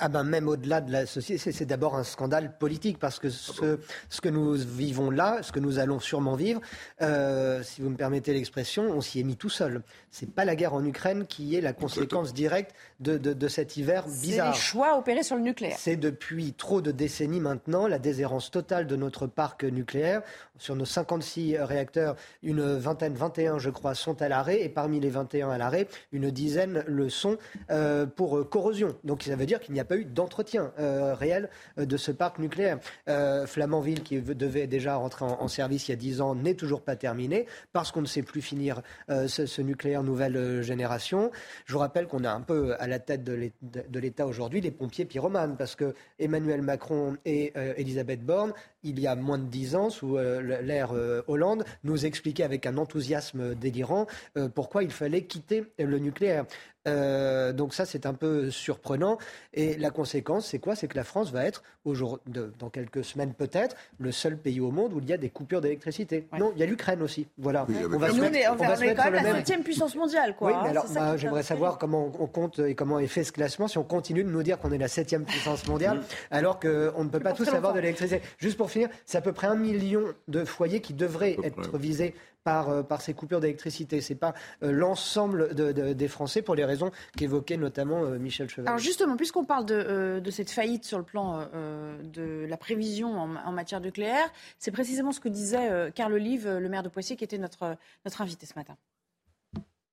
Ah ben même au-delà de la société, c'est- c'est d'abord un scandale politique parce que ce, ce que nous vivons là, ce que nous allons sûrement vivre, euh, si vous me permettez l'expression, on s'y est mis tout seul. C'est pas la guerre en Ukraine qui est la conséquence directe de, de- de cet hiver C'est bizarre. les choix opérés sur le nucléaire. C'est depuis trop de décennies maintenant la déshérence totale de notre parc nucléaire. Sur nos 56 réacteurs, une vingtaine, 21 je crois, sont à l'arrêt et parmi les 21 à l'arrêt, une dizaine le sont euh, pour corrosion. Donc ça veut dire qu'il n'y a pas eu d'entretien euh, réel euh, de ce parc nucléaire. Euh, Flamanville, qui devait déjà rentrer en, service il y a 10 ans, n'est toujours pas terminé parce qu'on ne sait plus finir ce, ce nucléaire nouvelle génération. Je vous rappelle qu'on a un peu à la tête de l'É- de de l'État aujourd'hui les pompiers pyromanes parce que Emmanuel Macron et Elisabeth Borne, il y a moins de 10 ans, sous euh, l'ère euh, Hollande, nous expliquaient avec un enthousiasme délirant euh, pourquoi il fallait quitter le nucléaire. Euh, donc ça, c'est un peu surprenant. Et la conséquence, c'est quoi? C'est que la France va être, aujourd'hui- de- dans quelques semaines peut-être, le seul pays au monde où il y a des coupures d'électricité. Non, il y a l'Ukraine aussi. Voilà. on va se nous, on mettre- est, on va on se est quand même la même- septième puissance mondiale. Quoi, oui, hein, alors est j'aimerais savoir comment on compte et comment est fait ce classement si on continue de nous dire qu'on est la septième puissance mondiale alors qu'on ne peut pas tous avoir de l'électricité. Juste pour finir, c'est à peu près un million de foyers qui devraient être visés par, euh, par ces coupures d'électricité. Ce n'est pas euh, l'ensemble de- de- des Français pour les raisons qu'évoquait notamment euh, Michel Cheval. Alors justement, puisqu'on parle de, euh, de cette faillite sur le plan euh, de la prévision en, en matière nucléaire, c'est précisément ce que disait euh, Carl Olive, le maire de Poitiers, qui était notre, notre invité ce matin.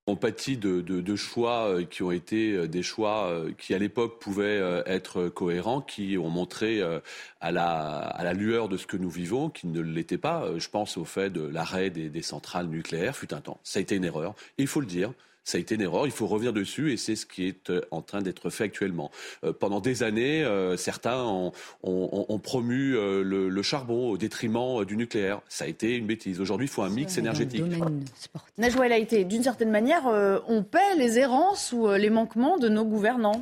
On pâtit de, de- de choix euh, qui ont été euh, des choix euh, qui, à l'époque, pouvaient être cohérents, qui ont montré à la, lueur de ce que nous vivons, qui ne l'étaient pas. Je pense au fait de l'arrêt des, des centrales nucléaires, fut un temps. Ça a été une erreur. Il faut le dire. Ça a été une erreur, il faut revenir dessus et c'est ce qui est euh, en train d'être fait actuellement. Euh, pendant des années, euh, certains ont, ont- ont promu euh, le, le charbon au détriment euh, du nucléaire. Ça a été une bêtise. Aujourd'hui, il faut un mix énergétique. Najwa El Haïté, d'une certaine manière, euh, on paie les errances ou euh, les manquements de nos gouvernants.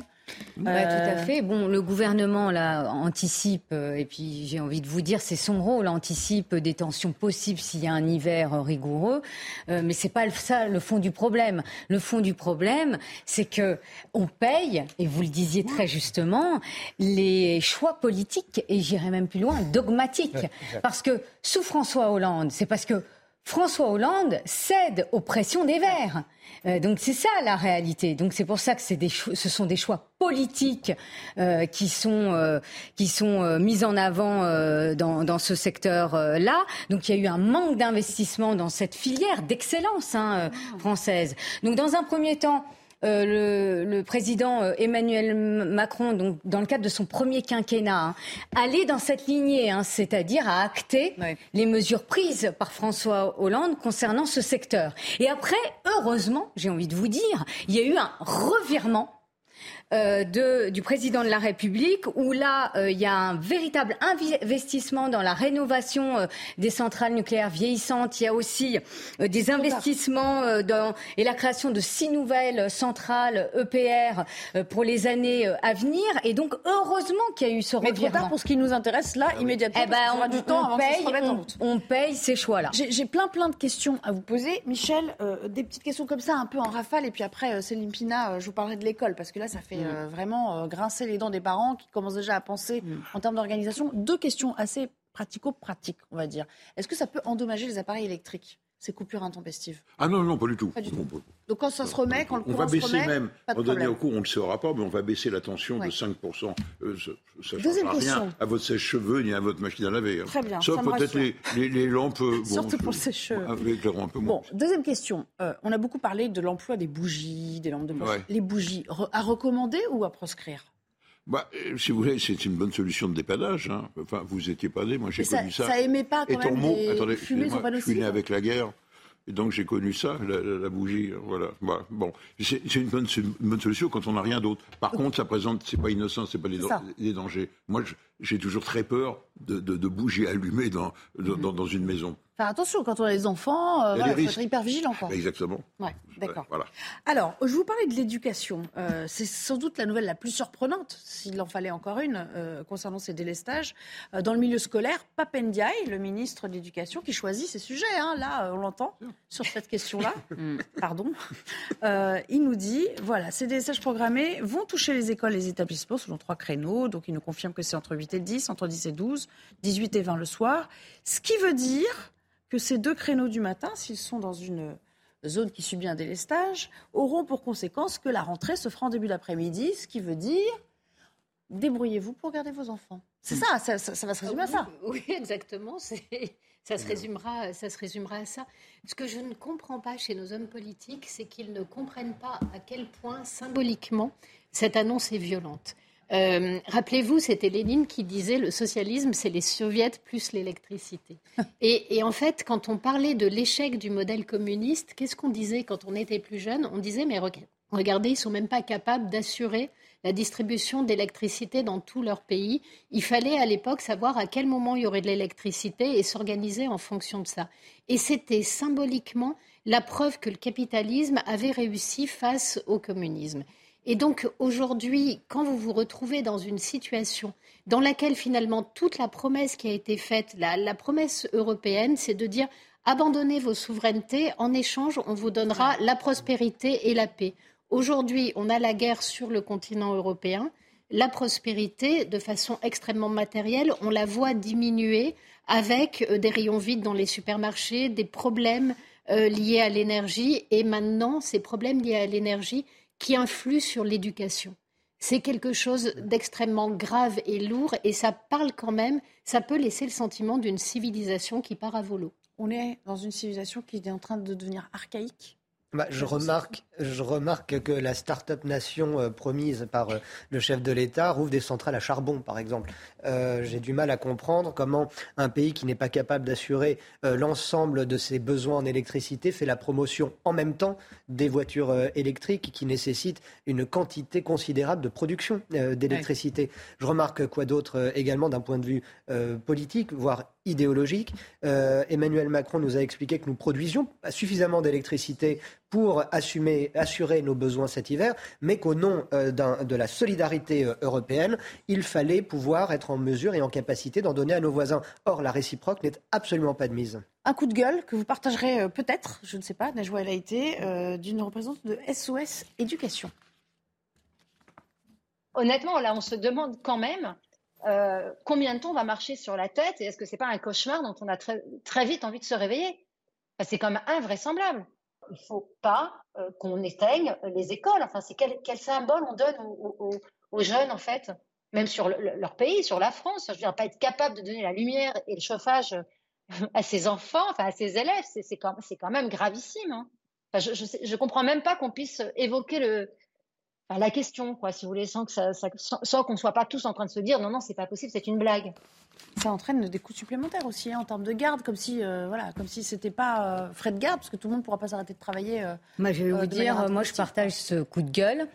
Ouais, Euh, tout à fait. Bon, le gouvernement là anticipe, euh, et puis j'ai envie de vous dire, c'est son rôle, anticipe des tensions possibles s'il y a un hiver euh, rigoureux. Euh, mais c'est pas ça le fond du problème. Le fond du problème, c'est que on paye, et vous le disiez très justement, les choix politiques, et j'irais même plus loin, dogmatiques. Parce que sous François Hollande, c'est parce que François Hollande cède aux pressions des Verts. Euh, donc c'est ça la réalité. Donc c'est pour ça que des ce sont des choix politiques euh, qui sont euh, qui sont euh, mis en avant euh, dans, dans ce secteur-là. Donc il y a eu un manque d'investissement dans cette filière d'excellence hein, euh, française. Donc dans un premier temps. Euh, le, le président euh, Emmanuel Macron, donc dans le cadre de son premier quinquennat, hein, allait dans cette lignée, hein, c'est-à-dire à acter les mesures prises par François Hollande concernant ce secteur. Et après, heureusement, j'ai envie de vous dire, il y a eu un revirement euh, de, du président de la République, où là, euh, il y a un véritable investissement dans la rénovation euh, des centrales nucléaires vieillissantes. Il y a aussi euh, des investissements euh, dans, et la création de six nouvelles centrales EPR euh, pour les années euh, à venir. Et donc, heureusement qu'il y a eu ce Mais trop tard pour ce qui nous intéresse là, immédiatement. Eh parce ben, on, du temps on avant que ça se paye, en on- route. on paye ces choix-là. J'ai j'ai plein plein de questions à vous poser. Michel, euh, des petites questions comme ça, un peu en rafale. Et puis après, euh, Céline Pina, euh, je vous parlerai de l'école. Parce que là, ça fait Euh, vraiment euh, grincer les dents des parents qui commencent déjà à penser Mm. en termes d'organisation. Deux questions assez pratico-pratiques, on va dire. Est-ce que ça peut endommager les appareils électriques, ces coupures intempestives Ah non, non, pas du tout. Pas du tout. Donc quand ça se remet, quand le On courant va se baisser remet, même, pas de au problème. cours, on ne le saura pas, mais on va baisser la tension Ouais. de 5%. Euh, ça ne changera question. rien à votre sèche-cheveux ni à votre machine à laver. hein. Très bien, Sauf peut-être les, rassure. les, les lampes. euh, bon, Surtout pour le sèche-cheveux. Un peu moins. Bon, deuxième question. Euh, on a beaucoup parlé de l'emploi des bougies, des lampes de poche. Ouais. Les bougies, à recommander ou à proscrire? Bah, euh, si vous voulez, c'est une bonne solution de dépannage. hein. Enfin, vous étiez pas né, moi j'ai connu ça. ça émet pas quand Et même des attendez, fumées, excusez-moi, sont pas je suis né avec la guerre. Et donc j'ai connu ça, la, la- la bougie. Voilà. Bah, bon, c'est une bonne, c'est une bonne solution quand on n'a rien d'autre. Par contre, ça présente, c'est pas innocent, c'est pas les dangers. Moi, je- j'ai toujours très peur de, de, de bougies allumées dans, dans, dans- dans une maison. Faire attention, quand on a des enfants, euh, Il voilà, faut être hyper vigilant. Quoi. Exactement. Ouais, d'accord. Voilà. Alors, je vous parlais de l'éducation. Euh, c'est sans doute la nouvelle la plus surprenante, s'il en fallait encore une, euh, concernant ces délestages. Euh, dans le milieu scolaire, Papendiaï, le ministre de l'Éducation, qui choisit ces sujets, hein, là, on l'entend, sur cette question-là, pardon, Euh, il nous dit, voilà, ces délestages programmés vont toucher les écoles et les établissements selon trois créneaux. Donc, il nous confirme que c'est entre 8 et 10, entre 10 et 12, 18 et 20 le soir. Ce qui veut dire que ces deux créneaux du matin, s'ils sont dans une zone qui subit un délestage, auront pour conséquence que la rentrée se fera en début d'après-midi, ce qui veut dire débrouillez-vous pour garder vos enfants. C'est ça, ça, ça- ça va se résumer à ça. Oui, exactement. Ça se, résumera, ça se résumera à ça. Ce que je ne comprends pas chez nos hommes politiques, c'est qu'ils ne comprennent pas à quel point, symboliquement, cette annonce est violente. Euh, Rappelez-vous, c'était Lénine qui disait le socialisme, c'est les soviets plus l'électricité. Et, et en fait, quand on parlait de l'échec du modèle communiste, qu'est-ce qu'on disait quand on était plus jeune? On disait, mais reg- regardez, ils sont même pas capables d'assurer la distribution d'électricité dans tout leur pays. Il fallait à l'époque savoir à quel moment il y aurait de l'électricité et s'organiser en fonction de ça. Et c'était symboliquement la preuve que le capitalisme avait réussi face au communisme. Et donc aujourd'hui, quand vous vous retrouvez dans une situation dans laquelle finalement toute la promesse qui a été faite, la, la promesse européenne, c'est de dire abandonnez vos souverainetés, en échange on vous donnera la prospérité et la paix. Aujourd'hui, on a la guerre sur le continent européen. La prospérité, de façon extrêmement matérielle, on la voit diminuer avec euh, des rayons vides dans les supermarchés, des problèmes euh, liés à l'énergie et maintenant ces problèmes liés à l'énergie qui influent sur l'éducation. C'est quelque chose d'extrêmement grave et lourd et ça parle quand même, ça peut laisser le sentiment d'une civilisation qui part à volo. On est dans une civilisation qui est en train de devenir archaïque. Bah, je, remarque, je remarque que la start-up nation euh, promise par euh, le chef de l'État rouvre des centrales à charbon, par exemple. Euh, J'ai du mal à comprendre comment un pays qui n'est pas capable d'assurer l'ensemble de ses besoins en électricité fait la promotion en même temps des voitures électriques qui nécessitent une quantité considérable de production d'électricité. Je remarque quoi d'autre également d'un point de vue politique, voire idéologique. Euh, Emmanuel Macron nous a expliqué que nous produisions suffisamment d'électricité pour assumer, assurer nos besoins cet hiver, mais qu'au nom euh, de la solidarité euh, européenne, il fallait pouvoir être en mesure et en capacité d'en donner à nos voisins. Or, la réciproque n'est absolument pas de mise. Un coup de gueule que vous partagerez euh, peut-être, je ne sais pas, Najwa El Haïté, euh, d'une représentante de SOS Éducation. honnêtement, là, on se demande quand même euh, combien de temps on va marcher sur la tête et est-ce que c'est pas un cauchemar dont on a très, vite envie de se réveiller? Enfin, C'est quand même invraisemblable. Il faut pas euh, qu'on éteigne les écoles. Enfin, c'est quel, symbole on donne aux, jeunes, en fait, même sur le- le- leur pays, sur la France. Je veux dire, pas être capable de donner la lumière et le chauffage euh, à ses enfants, enfin à ses élèves, c'est quand, même gravissime. hein. Je, je comprends même pas qu'on puisse évoquer le, enfin, la question, quoi, si vous voulez, sans que ça, ça- sans, sans qu'on soit pas tous en train de se dire non, non, c'est pas possible, c'est une blague. Ça entraîne des coûts supplémentaires aussi hein, en termes de garde, comme si euh, voilà, comme si c'était pas euh, frais de garde, parce que tout le monde ne pourra pas s'arrêter de travailler. euh, Moi, je vais euh, vous dire, moi, je partage ce coup de gueule.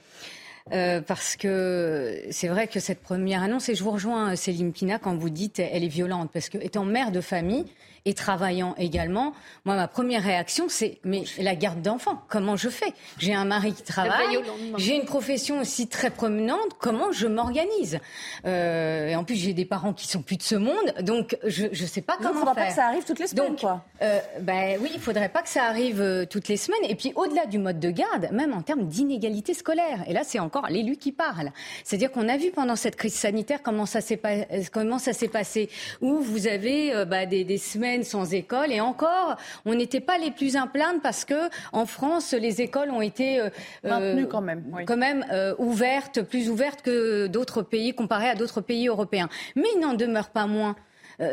euh, parce que c'est vrai que cette première annonce, et je vous rejoins Céline Pina quand vous dites elle est violente, parce que étant mère de famille et travaillant également, moi ma première réaction c'est mais la garde d'enfants, comment je fais? J'ai un mari qui travaille, j'ai une profession aussi très promenante, comment je m'organise? Euh, Et en plus j'ai des parents qui sont plus de ce monde, donc je ne sais pas Donc, comment faudra faire. pas que ça arrive toutes les semaines, Donc, quoi. euh, ben oui, il faudrait pas que ça arrive euh, toutes les semaines. Et puis au-delà du mode de garde, même en termes d'inégalité scolaire. Et là, c'est encore l'élu qui parle. C'est-à-dire qu'on a vu pendant cette crise sanitaire comment ça s'est pas- comment ça s'est passé, où vous avez euh, bah, des, des semaines sans école et encore, on n'était pas les plus à plaindre parce que en France, les écoles ont été euh, Maintenues euh, quand même, oui. quand même euh, ouvertes, plus ouvertes que d'autres pays comparés à d'autres pays européens. Mais il n'en demeure pas moins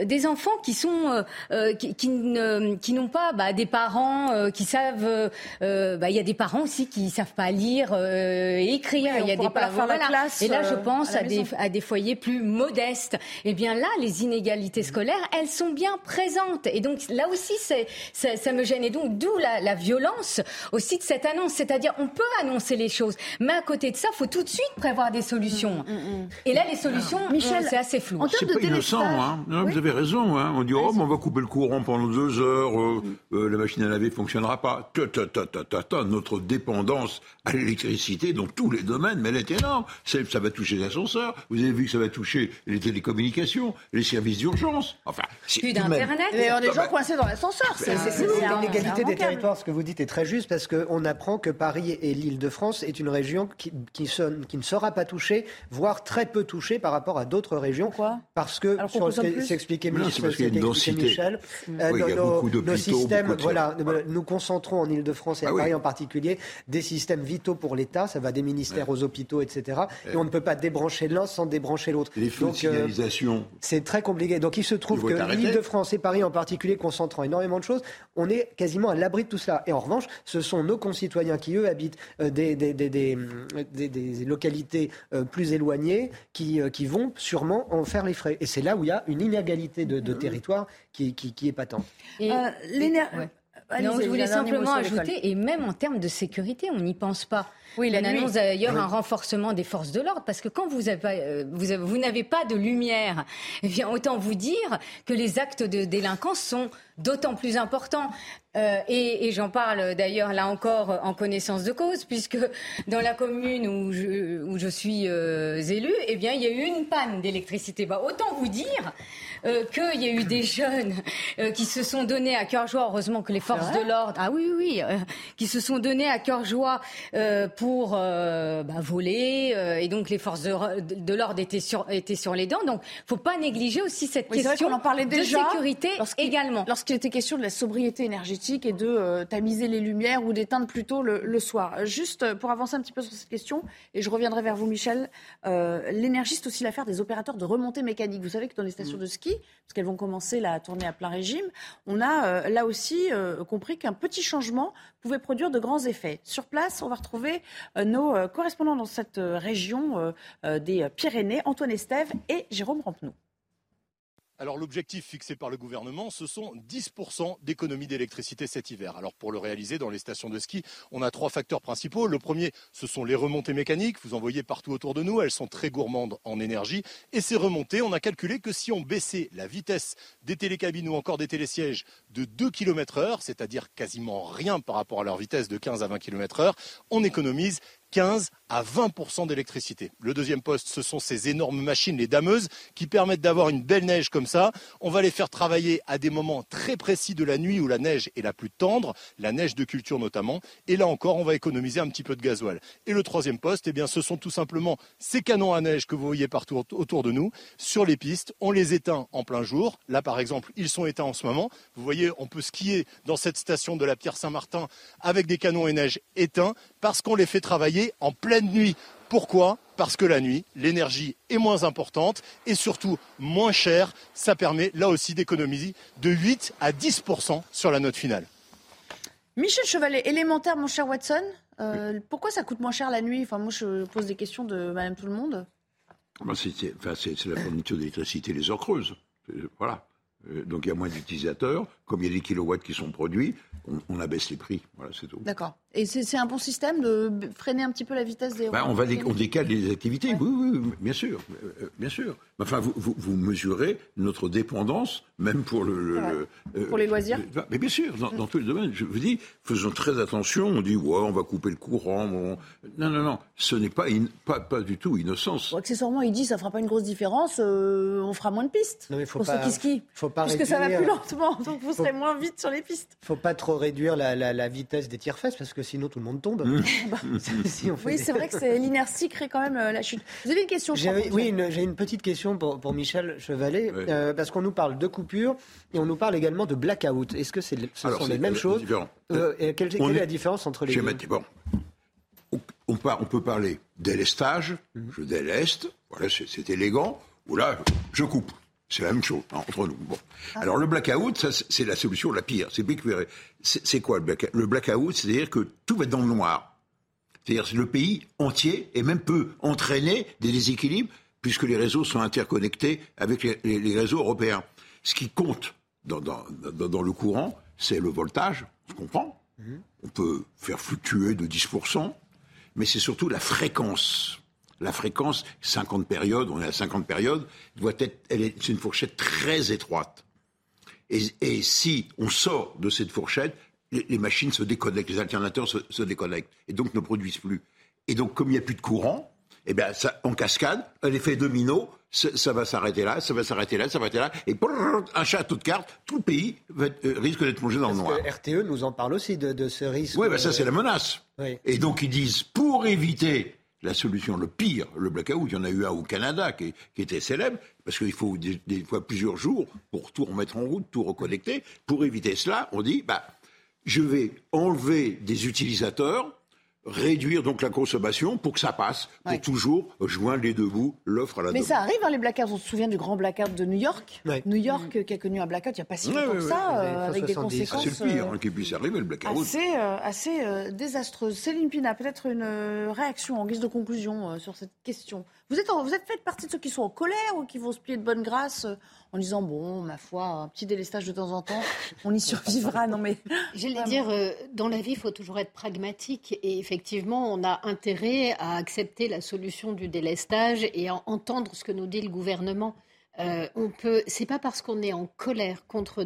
des enfants qui sont qui, qui, qui n'ont pas bah, des parents qui savent. Bah, il y a des parents aussi qui savent pas lire et écrire. il y a des parents. Voilà. Classe, et là, je pense à, à, des, à, des, foyers plus modestes. Et eh bien là, les inégalités scolaires, elles sont bien présentes. Et donc là aussi, c'est, ça, ça, me gêne. Et donc d'où la, la, violence aussi de cette annonce. C'est-à-dire, on peut annoncer les choses, mais à côté de ça, il faut tout de suite prévoir des solutions. Mm, mm, mm. Et là, les solutions, Michel, c'est assez flou. C'est pas innocent, hein. Non, Vous avez raison. Hein. On dit, oh, mais on va couper le courant pendant deux heures, euh, euh, la machine à laver fonctionnera pas. Ta, ta, ta, ta, ta, notre dépendance à l'électricité dans tous les domaines, mais elle est énorme. Ça va toucher les ascenseurs. Vous avez vu que ça va toucher les télécommunications, les services d'urgence. Enfin, plus d'internet. Mais on des gens coincés dans l'ascenseur. C'est l'égalité des territoires. Ce que vous dites est très juste parce qu'on apprend que Paris et l'Île-de-France est une région qui, qui, qui, ne sera pas touchée, voire très peu touchée par rapport à d'autres régions. Pourquoi? Parce que sur ce qui s'expliquait Michel, nos, systèmes, voilà, nous concentrons en Île-de-France et à ah Paris en particulier des systèmes vitaux pour l'État. Ça va des ministères aux hôpitaux, etc. Et on ne peut pas débrancher l'un sans débrancher l'autre. Les flux de signalisation. C'est très compliqué. Donc il se trouve que l'Île-de-France et Paris en particulier, concentrant énormément de choses, on est quasiment à l'abri de tout cela. Et en revanche, ce sont nos concitoyens qui, eux, habitent euh, des, des, des, des, localités euh, plus éloignées qui, euh, qui vont sûrement en faire les frais. Et c'est là où il y a une inégalité de, de territoire qui, qui, qui, est patente. Et, non, je voulais simplement ajouter, et même en termes de sécurité, on n'y pense pas. Oui, on annonce d'ailleurs un renforcement des forces de l'ordre, parce que quand vous, avez, vous, avez, vous n'avez pas de lumière, eh bien, autant vous dire que les actes de délinquance sont d'autant plus importants. Euh, et, et j'en parle d'ailleurs là encore en connaissance de cause, puisque dans la commune où je, où je suis euh, élue, eh bien, il y a eu une panne d'électricité. Bah, autant vous dire euh, qu'il y a eu des jeunes euh, qui se sont donnés à cœur joie, heureusement que les forces de l'ordre, ah oui, oui, oui euh, qui se sont donnés à cœur joie pour bah, voler, et donc les forces de, de l'ordre étaient sur, étaient sur les dents. Donc, faut pas négliger aussi cette question en parlait déjà de sécurité également. Lorsqu'il était question de la sobriété énergétique et de tamiser les lumières ou d'éteindre plutôt le, le, soir. Juste pour avancer un petit peu sur cette question, et je reviendrai vers vous, Michel, l'énergie, c'est aussi l'affaire des opérateurs de remontée mécanique. Vous savez que dans les stations mm. de ski, parce qu'elles vont commencer la à tourner à plein régime, on a euh, là aussi euh, compris qu'un petit changement pouvait produire de grands effets. Sur place, on va retrouver euh, nos correspondants dans cette région des Pyrénées, Antoine Estève et Jérôme Rampenou. Alors l'objectif fixé par le gouvernement, ce sont 10% d'économie d'électricité cet hiver. Alors pour le réaliser dans les stations de ski, on a trois facteurs principaux. Le premier, ce sont les remontées mécaniques. Vous en voyez partout autour de nous. Elles sont très gourmandes en énergie. Et ces remontées, on a calculé que si on baissait la vitesse des télécabines ou encore des télésièges de 2 km heure, c'est-à-dire quasiment rien par rapport à leur vitesse de 15 à 20 km heure, on économise 15 à 20% d'électricité. Le deuxième poste, ce sont ces énormes machines, les dameuses, qui permettent d'avoir une belle neige comme ça. On va les faire travailler à des moments très précis de la nuit où la neige est la plus tendre, la neige de culture notamment. Et là encore, on va économiser un petit peu de gasoil. Et le troisième poste, eh bien, ce sont tout simplement ces canons à neige que vous voyez partout autour de nous, sur les pistes. On les éteint en plein jour. Là, par exemple, ils sont éteints en ce moment. Vous voyez, on peut skier dans cette station de la Pierre Saint-Martin avec des canons à neige éteints parce qu'on les fait travailler en pleine nuit. Pourquoi? Parce que la nuit, l'énergie est moins importante et surtout moins chère. Ça permet là aussi d'économiser de 8 à 10% sur la note finale. Michel Chevalet, élémentaire, mon cher Watson. Euh, pourquoi ça coûte moins cher la nuit? Enfin, moi, je pose des questions de Madame Tout le Monde. Bah, c'est la fourniture d'électricité les heures creuses. Voilà. Euh, donc il y a moins d'utilisateurs. Comme il y a des kilowatts qui sont produits, on, abaisse les prix. Voilà, c'est tout. D'accord. Et c'est un bon système de freiner un petit peu la vitesse des. Ben, on, va on décale les activités, oui, oui, bien sûr, euh, bien sûr. Enfin, vous, vous, mesurez notre dépendance, même pour le. Euh, pour les loisirs. mais bien sûr, dans, tous les domaines. Je vous dis, faisons très attention. On dit, ouais, on va couper le courant. Non, non, non. Ce n'est pas, pas, pas du tout innocence. accessoirement, il dit, ça fera pas une grosse différence. on fera moins de pistes. Non, mais faut pour pas, ceux qui skient. Faut pas Parce que ça va plus lentement, donc vous serez moins vite sur les pistes. Faut pas trop réduire la, la vitesse des tire-fesses, parce que sinon tout le monde tombe. Mmh. Bah, oui, c'est vrai que c'est l'inertie crée quand même euh, la chute. Vous avez une question Oui, j'ai une petite question pour, pour Michel Chevalet, euh, parce qu'on nous parle de coupure et on nous parle également de blackout. Est-ce que c'est, ce sont les mêmes choses euh, et quelle, est la différence entre les deux bon. on, on, peut parler délestage, mmh. je déleste, voilà, c'est élégant, ou là, je coupe. C'est la même chose hein, entre nous. Bon. Alors le blackout, ça, c'est la solution la pire. C'est C'est quoi le blackout Le blackout, c'est-à-dire que tout va être dans le noir. C'est-à-dire que le pays entier et même peut entraîner des déséquilibres puisque les réseaux sont interconnectés avec les, réseaux européens. Ce qui compte dans, dans, le courant, c'est le voltage, on comprend. Mhm. On peut faire fluctuer de 10%, mais c'est surtout la fréquence la fréquence, 50 périodes, on est à 50 périodes, doit être, c'est une fourchette très étroite. Et, si on sort de cette fourchette, les, machines se déconnectent, les alternateurs se, déconnectent, et donc ne produisent plus. Et donc, comme il n'y a plus de courant, eh bien, ça, en cascade, l'effet domino, ça, va s'arrêter là, ça va s'arrêter là, ça va s'arrêter là, et un château de cartes, tout le pays euh, risque d'être plongé dans le noir. Que RTE nous en parle aussi de, ce risque. Oui, ben ça c'est la menace. Et donc ils disent, pour éviter la solution, le pire, le blackout, il y en a eu un au Canada qui, était célèbre, parce qu'il faut des, fois plusieurs jours pour tout remettre en route, tout reconnecter. Pour éviter cela, on dit, bah, je vais enlever des utilisateurs réduire donc la consommation pour que ça passe, pour toujours joindre les deux bouts, l'offre à la demande. Mais ça arrive, hein, les blackouts. On se souvient du grand blackout de New York. New York mm. qui a connu un blackout il n'y a pas si longtemps que ça, euh, avec des conséquences. C'est le pire hein, qui puisse arriver, le blackout. Assez, euh, assez euh, désastreuse. Céline Pina, peut-être une réaction en guise de conclusion sur cette question. Vous êtes, vous êtes fait partie de ceux qui sont en colère ou qui vont se plier de bonne grâce en disant bon, ma foi, un petit délestage de temps en temps, on y survivra. non mais j'allais dire, euh, dans la vie, il faut toujours être pragmatique et effectivement, on a intérêt à accepter la solution du délestage et à entendre ce que nous dit le gouvernement. Euh, on peut, c'est pas parce qu'on est en colère contre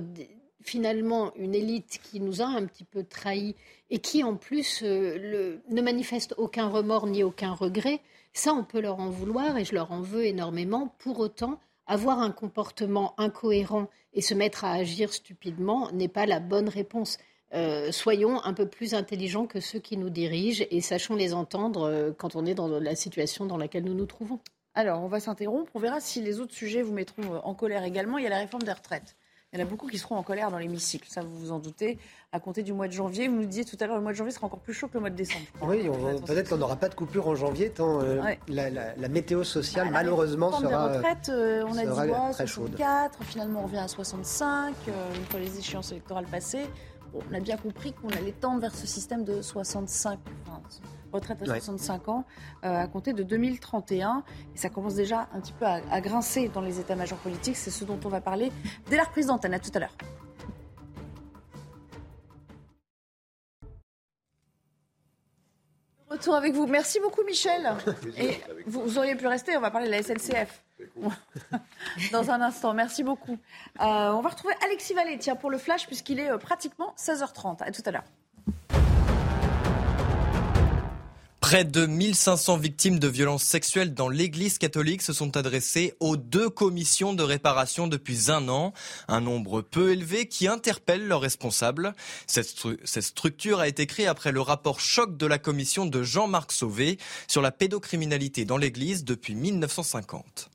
finalement une élite qui nous a un petit peu trahis et qui en plus euh, le, ne manifeste aucun remords ni aucun regret. Ça, on peut leur en vouloir et je leur en veux énormément. Pour autant, avoir un comportement incohérent et se mettre à agir stupidement n'est pas la bonne réponse. Euh, soyons un peu plus intelligents que ceux qui nous dirigent et sachons les entendre euh, quand on est dans la situation dans laquelle nous nous trouvons. Alors, on va s'interrompre. On verra si les autres sujets vous mettront euh, en colère également. Il y a la réforme des retraites. Il y en a beaucoup qui seront en colère dans l'hémicycle, ça vous vous en doutez, à compter du mois de janvier. Vous nous disiez tout à l'heure, le mois de janvier sera encore plus chaud que le mois de décembre. Oui, peut-être qu'on n'aura pas de coupure en janvier, tant euh, la, météo sociale, bah, malheureusement, sera. Des retraites, euh, on a dit quoi, 64, finalement on revient à 65, euh, une fois les échéances électorales passées. on a bien compris qu'on allait tendre vers ce système de 65 retraite à 65 ans euh, à compter de 2031. Et ça commence déjà un petit peu à, grincer dans les états-majors politiques. C'est ce dont on va parler dès la reprise d'antenne. À tout à l'heure. Retour avec vous. Merci beaucoup, Michel. Et vous, auriez pu rester. On va parler de la SNCF. Dans un instant. Merci beaucoup. Euh, on va retrouver Alexis Vallée, tiens, pour le flash, puisqu'il est euh, pratiquement 16h30. À tout à l'heure. Près de 1500 victimes de violences sexuelles dans l'Église catholique se sont adressées aux deux commissions de réparation depuis un an, un nombre peu élevé qui interpelle leurs responsables. Cette, cette structure a été créée après le rapport choc de la commission de Jean-Marc Sauvé sur la pédocriminalité dans l'Église depuis 1950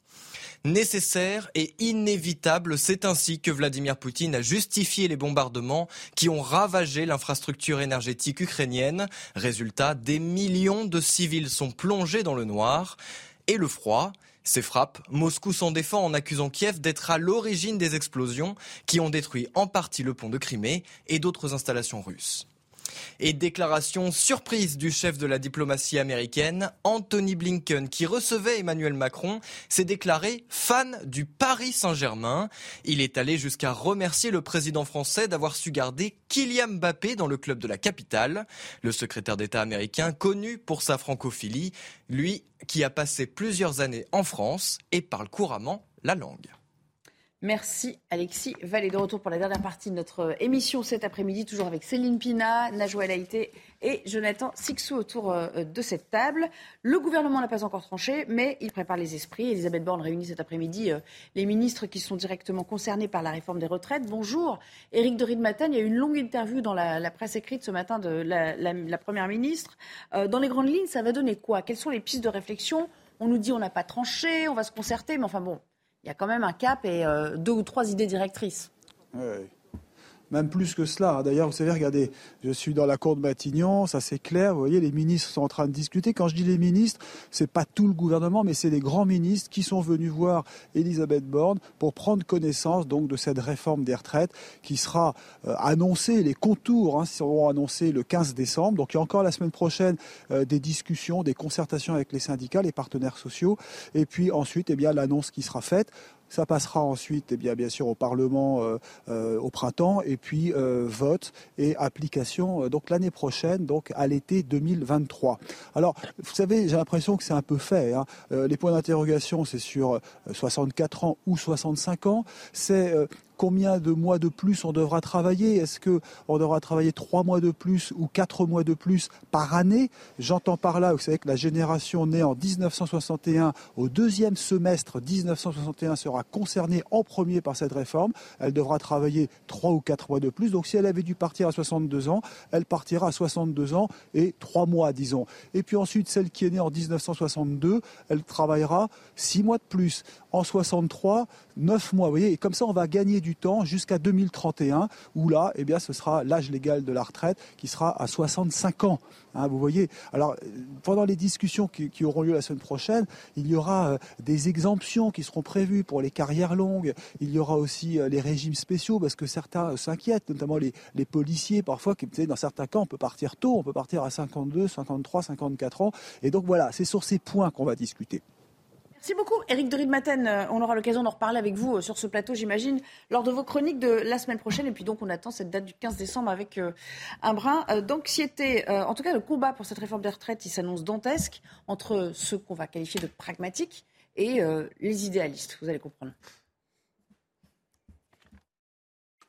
nécessaire et inévitable. C'est ainsi que Vladimir Poutine a justifié les bombardements qui ont ravagé l'infrastructure énergétique ukrainienne. Résultat, des millions de civils sont plongés dans le noir. Et le froid, ces frappes, Moscou s'en défend en accusant Kiev d'être à l'origine des explosions qui ont détruit en partie le pont de Crimée et d'autres installations russes. Et déclaration surprise du chef de la diplomatie américaine, Anthony Blinken, qui recevait Emmanuel Macron, s'est déclaré fan du Paris Saint-Germain. Il est allé jusqu'à remercier le président français d'avoir su garder Kylian Mbappé dans le club de la capitale. Le secrétaire d'État américain, connu pour sa francophilie, lui qui a passé plusieurs années en France et parle couramment la langue. Merci Alexis Vallée. De retour pour la dernière partie de notre émission cet après-midi, toujours avec Céline Pina, Najwa Laïté et Jonathan Sixou autour euh, de cette table. Le gouvernement n'a pas encore tranché, mais il prépare les esprits. Elisabeth Borne réunit cet après-midi euh, les ministres qui sont directement concernés par la réforme des retraites. Bonjour. Éric de Ridmaten, il y a eu une longue interview dans la, presse écrite ce matin de la, Première ministre. Euh, dans les grandes lignes, ça va donner quoi? Quelles sont les pistes de réflexion? On nous dit on n'a pas tranché, on va se concerter, mais enfin bon, il y a quand même un cap et euh, deux ou trois idées directrices. Même plus que cela. D'ailleurs, vous savez, regardez, je suis dans la cour de Matignon, ça c'est clair. Vous voyez, les ministres sont en train de discuter. Quand je dis les ministres, c'est pas tout le gouvernement, mais c'est les grands ministres qui sont venus voir Elisabeth Borne pour prendre connaissance donc de cette réforme des retraites qui sera euh, annoncée. Les contours hein, seront annoncés le 15 décembre. Donc il y a encore la semaine prochaine euh, des discussions, des concertations avec les syndicats, les partenaires sociaux, et puis ensuite, eh bien l'annonce qui sera faite. Ça passera ensuite, eh bien, bien sûr, au Parlement euh, euh, au printemps, et puis euh, vote et application donc l'année prochaine, donc à l'été 2023. Alors, vous savez, j'ai l'impression que c'est un peu fait. Hein. les points d'interrogation, c'est sur 64 ans ou 65 ans. C'est combien de mois de plus on devra travailler? Est-ce que on devra travailler trois mois de plus ou quatre mois de plus par année? J'entends par là, vous savez que la génération née en 1961, au deuxième semestre 1961, sera concernée en premier par cette réforme. Elle devra travailler trois ou quatre mois de plus. Donc si elle avait dû partir à 62 ans, elle partira à 62 ans et trois mois, disons. Et puis ensuite, celle qui est née en 1962, elle travaillera six mois de plus. En 63, 9 mois. Vous voyez, et comme ça, on va gagner du temps jusqu'à 2031, où là, eh bien, ce sera l'âge légal de la retraite qui sera à 65 ans. Hein, vous voyez. Alors, pendant les discussions qui, auront lieu la semaine prochaine, il y aura euh, des exemptions qui seront prévues pour les carrières longues. Il y aura aussi euh, les régimes spéciaux, parce que certains s'inquiètent, notamment les, policiers, parfois, qui, dans certains cas, on peut partir tôt, on peut partir à 52, 53, 54 ans. Et donc voilà, c'est sur ces points qu'on va discuter. Merci beaucoup, Eric de Ridmaten. Euh, on aura l'occasion d'en reparler avec vous euh, sur ce plateau, j'imagine, lors de vos chroniques de la semaine prochaine. Et puis donc, on attend cette date du 15 décembre avec euh, un brin d'anxiété. En tout cas, le combat pour cette réforme des retraites, il s'annonce dantesque entre ceux qu'on va qualifier de pragmatiques et les idéalistes. Vous allez comprendre.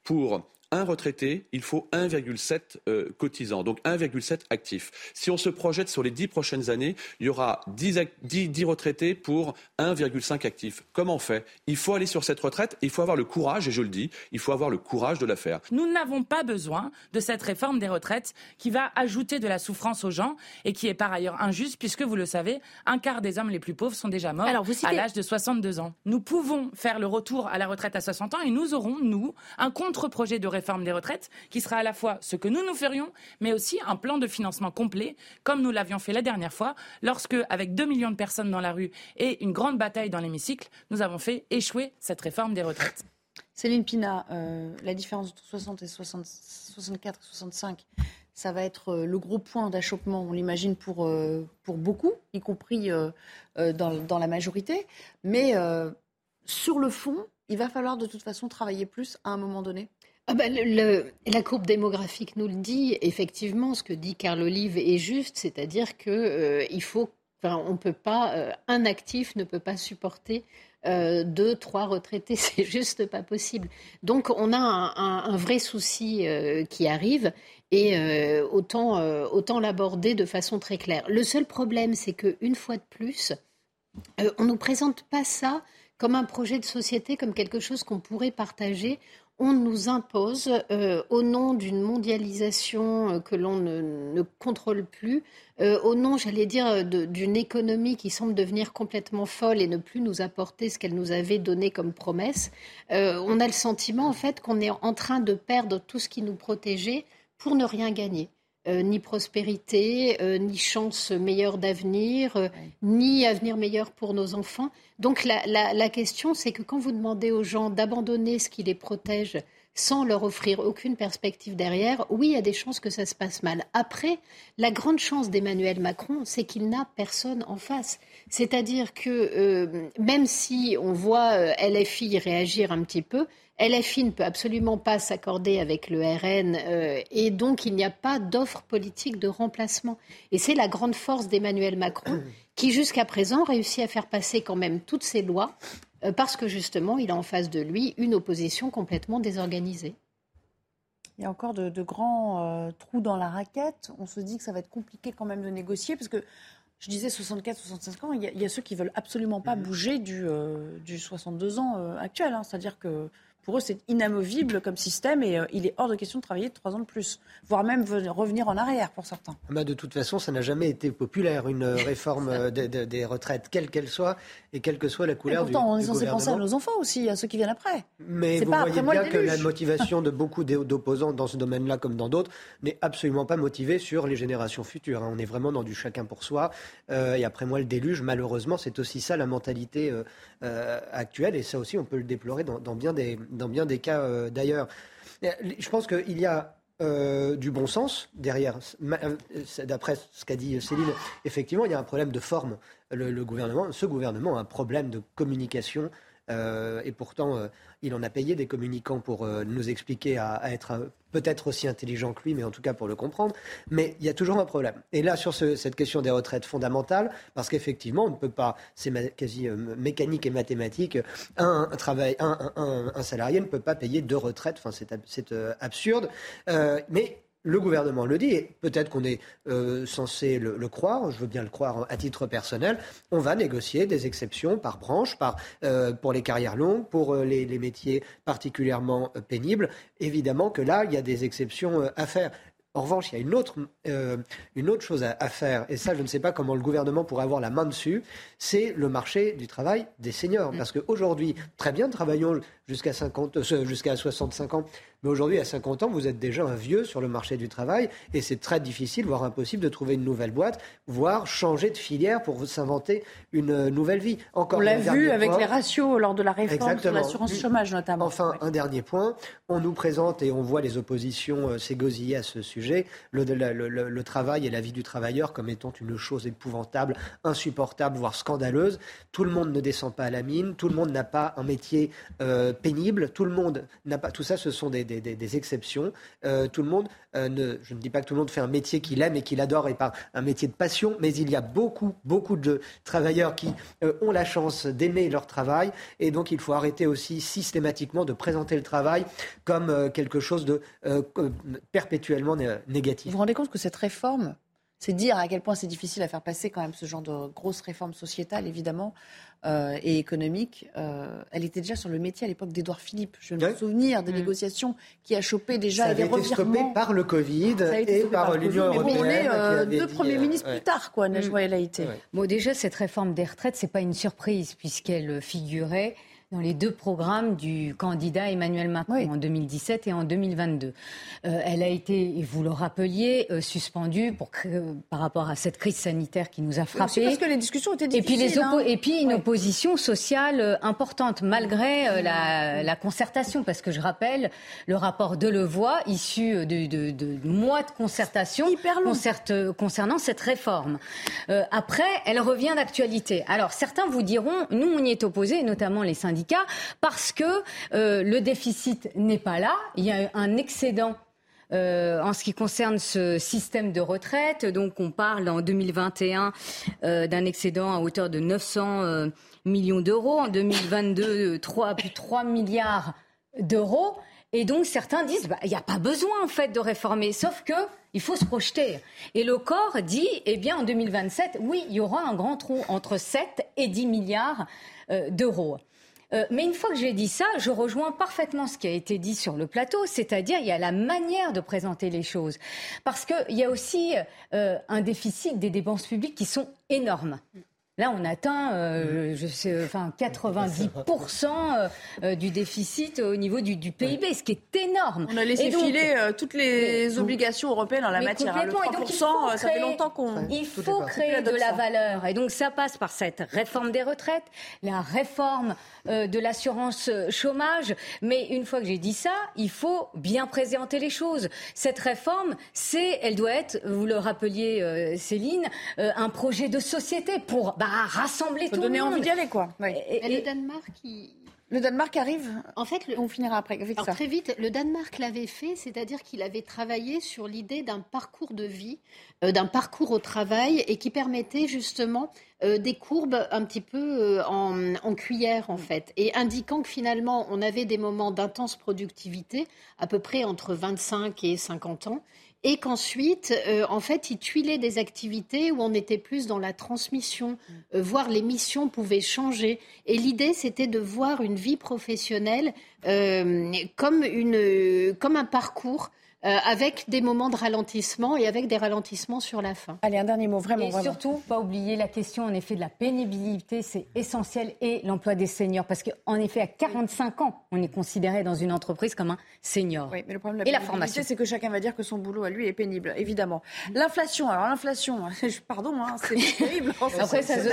Pour un retraité, il faut 1,7 euh, cotisants, donc 1,7 actifs. Si on se projette sur les 10 prochaines années, il y aura 10, 10, retraités pour 1,5 actifs. Comment on fait? Il faut aller sur cette retraite, il faut avoir le courage, et je le dis, il faut avoir le courage de la faire. Nous n'avons pas besoin de cette réforme des retraites qui va ajouter de la souffrance aux gens et qui est par ailleurs injuste, puisque vous le savez, un quart des hommes les plus pauvres sont déjà morts à l'âge de 62 ans. Nous pouvons faire le retour à la retraite à 60 ans et nous aurons, nous, un contre-projet de réforme des retraites, qui sera à la fois ce que nous nous ferions, mais aussi un plan de financement complet, comme nous l'avions fait la dernière fois, lorsque, avec 2 millions de personnes dans la rue et une grande bataille dans l'hémicycle, nous avons fait échouer cette réforme des retraites. Céline Pina, euh, la différence entre 60 et 64 et 65, ça va être euh, le gros point d'achoppement, on l'imagine, pour, euh, pour beaucoup, y compris dans, dans, la majorité. Mais sur le fond, il va falloir de toute façon travailler plus à un moment donné ah ben, le, la courbe démographique nous le dit. Effectivement, ce que dit Carl Olive est juste, c'est-à-dire que euh, il faut, enfin, on peut pas, euh, un actif ne peut pas supporter euh, deux, trois retraités, c'est juste pas possible. Donc, on a un, un, vrai souci qui arrive et autant, autant l'aborder de façon très claire. Le seul problème, c'est que une fois de plus, on nous présente pas ça comme un projet de société, comme quelque chose qu'on pourrait partager on nous impose, euh, au nom d'une mondialisation euh, que l'on ne, contrôle plus, euh, au nom, j'allais dire, d'une économie qui semble devenir complètement folle et ne plus nous apporter ce qu'elle nous avait donné comme promesse, on a le sentiment, en fait, qu'on est en train de perdre tout ce qui nous protégeait pour ne rien gagner. Ni prospérité, ni chance meilleure d'avenir, ni avenir meilleur pour nos enfants. Donc la, question, c'est que quand vous demandez aux gens d'abandonner ce qui les protège sans leur offrir aucune perspective derrière, oui, il y a des chances que ça se passe mal. Après, la grande chance d'Emmanuel Macron, c'est qu'il n'a personne en face. C'est-à-dire que euh, même si on voit euh, LFI réagir un petit peu, LFI ne peut absolument pas s'accorder avec le RN euh, et donc il n'y a pas d'offre politique de remplacement. Et c'est la grande force d'Emmanuel Macron qui jusqu'à présent réussit à faire passer quand même toutes ces lois parce que justement il a en face de lui une opposition complètement désorganisée. Il y a encore de, grands euh, trous dans la raquette. On se dit que ça va être compliqué quand même de négocier parce que je disais 64-65 ans, il y, a, ceux qui veulent absolument pas mm-hmm. bouger du, 62 ans actuel. Hein. C'est-à-dire que Pour eux, c'est inamovible comme système et euh, il est hors de question de travailler trois ans de plus, voire même revenir en arrière pour certains. Bah de toute façon, ça n'a jamais été populaire, une réforme euh, des retraites, quelle qu'elle soit, et quelle que soit la couleur et pourtant, on est censé penser à nos enfants aussi, à ceux qui viennent après. Mais vous voyez bien que la motivation de beaucoup d'opposants dans ce domaine-là, comme dans d'autres, n'est absolument pas motivée sur les générations futures. Hein. On est vraiment dans du chacun pour soi. Euh, et après moi, le déluge, malheureusement, c'est aussi ça la mentalité actuelle. Et ça aussi, on peut le déplorer dans, bien, des, dans bien des cas euh, d'ailleurs. Euh, je pense qu'il y a euh, du bon sens derrière. D'après ce qu'a dit Céline, effectivement, il y a un problème de forme. le, gouvernement, ce gouvernement a un problème de communication euh, et pourtant, euh, il en a payé des communicants pour euh, nous expliquer à, être peut-être aussi intelligent que lui, mais en tout cas pour le comprendre. Mais il y a toujours un problème. Et là, sur cette question des retraites fondamentales, parce qu'effectivement, on ne peut pas, c'est quasi mécanique et mathématique, un, travail, un, salarié ne peut pas payer deux retraites. Enfin, c'est absurde. mais le gouvernement le dit, et peut-être qu'on est, euh, censé le, croire, je veux bien le croire à titre personnel, on va négocier des exceptions par branche, par, euh, pour les carrières longues, pour euh, les, métiers particulièrement pénibles. Évidemment que là, il y a des exceptions à faire. En revanche, il y a une autre, une autre chose à, faire, et ça, je ne sais pas comment le gouvernement pourrait avoir la main dessus, c'est le marché du travail des seniors. Mm. Parce qu'aujourd'hui, très bien, travaillons jusqu'à jusqu'à 65 ans, mais aujourd'hui, à 50 ans, vous êtes déjà un vieux sur le marché du travail et c'est très difficile, voire impossible, de trouver une nouvelle boîte, voire changer de filière pour s'inventer une nouvelle vie. Encore On l'a vu avec les ratios lors de la réforme sur l'assurance chômage notamment. Enfin, un dernier point, on nous présente et on voit les oppositions euh, s'égosiller à ce sujet, le, le, travail et la vie du travailleur comme étant une chose épouvantable, insupportable, voire scandaleuse. Tout le monde ne descend pas à la mine, tout le monde n'a pas un métier euh, pénible, tout le monde n'a pas. Tout ça, ce sont des des, exceptions. Euh, tout le monde, euh, ne, je ne dis pas que tout le monde fait un métier qu'il aime et qu'il adore et pas un métier de passion, mais il y a beaucoup, beaucoup de travailleurs qui euh, ont la chance d'aimer leur travail et donc il faut arrêter aussi systématiquement de présenter le travail comme quelque chose de perpétuellement négatif. Vous vous rendez compte que cette réforme c'est dire à quel point c'est difficile à faire passer quand même ce genre de grosse réforme sociétale, évidemment, euh, et économique. Euh, elle était déjà sur le métier à l'époque d'Édouard Philippe. Je me souviens des mm. négociations qui a chopé déjà ça avait été stoppé par le Covid et par, l'Union européenne. on est euh, deux premiers ministres plus tard, quoi, Najwa El Haïté. Bon, déjà, cette réforme des retraites, c'est pas une surprise puisqu'elle figurait dans les deux programmes du candidat Emmanuel Macron en 2017 et en 2022. Euh, elle a été, et vous le rappeliez, euh, suspendue pour, par rapport à cette crise sanitaire qui nous a frappés. Parce que les discussions étaient difficiles. Et puis, les hein. et puis une opposition sociale euh, importante, malgré la, la, concertation. Parce que je rappelle le rapport de Levoix, issu de, de, de mois de concertation concernant cette réforme. après, elle revient d'actualité. Alors, certains vous diront, nous, on y est opposés, notamment les syndicats parce que euh, le déficit n'est pas là. Il y a un excédent euh, en ce qui concerne ce système de retraite. Donc on parle en 2021 euh, d'un excédent à hauteur de 900 millions d'euros. En 2022, 3, plus 3 milliards d'euros. Et donc certains disent, bah, il n'y a pas besoin en fait de réformer, sauf que il faut se projeter. Et le corps dit, eh bien en 2027, oui, il y aura un grand trou entre 7 et 10 milliards d'euros. Euh, mais une fois que j'ai dit ça, je rejoins parfaitement ce qui a été dit sur le plateau, c'est-à-dire il y a la manière de présenter les choses. Parce qu'il y a aussi euh, un déficit des dépenses publiques qui sont énormes. Là, on atteint euh, je sais, enfin, 90% euh, du déficit au niveau du, du, PIB, ce qui est énorme. On a laissé filer euh, toutes les obligations européennes en la matière. Hein. Le 3%, ça fait longtemps qu'on... Il faut créer de la valeur. Et donc, ça passe par cette réforme des retraites, la réforme de l'assurance chômage. Mais une fois que j'ai dit ça, il faut bien présenter les choses. Cette réforme, c'est, elle doit être, vous le rappeliez, Céline, un projet de société pour... Bah, rassembler tout donner le monde. envie d'y aller, quoi. Et, le Danemark, Le Danemark arrive. En fait, on finira après. Vite Très vite, le Danemark l'avait fait, c'est-à-dire qu'il avait travaillé sur l'idée d'un parcours de vie, euh, d'un parcours au travail, et qui permettait justement euh, des courbes un petit peu euh, en, en, cuillère en fait, et indiquant que finalement on avait des moments d'intense productivité, à peu près entre 25 et 50 ans, et qu'ensuite, euh, en fait, ils tuilaient des activités où on était plus dans la transmission, euh, voire les missions pouvaient changer. Et l'idée, c'était de voir une vie professionnelle euh, comme, une, comme un parcours euh, avec des moments de ralentissement et avec des ralentissements sur la fin. Allez, un dernier mot, vraiment. Et surtout, pas oublier la question, en effet, de la pénibilité, c'est essentiel, et l'emploi des seniors, parce qu'en effet, à 45 ans, on est considéré dans une entreprise comme un senior. Oui, mais le problème de la et la formation, c'est que chacun va dire que son boulot à lui est pénible, évidemment. L'inflation, alors l'inflation, pardon, hein, c'est terrible. après, ça se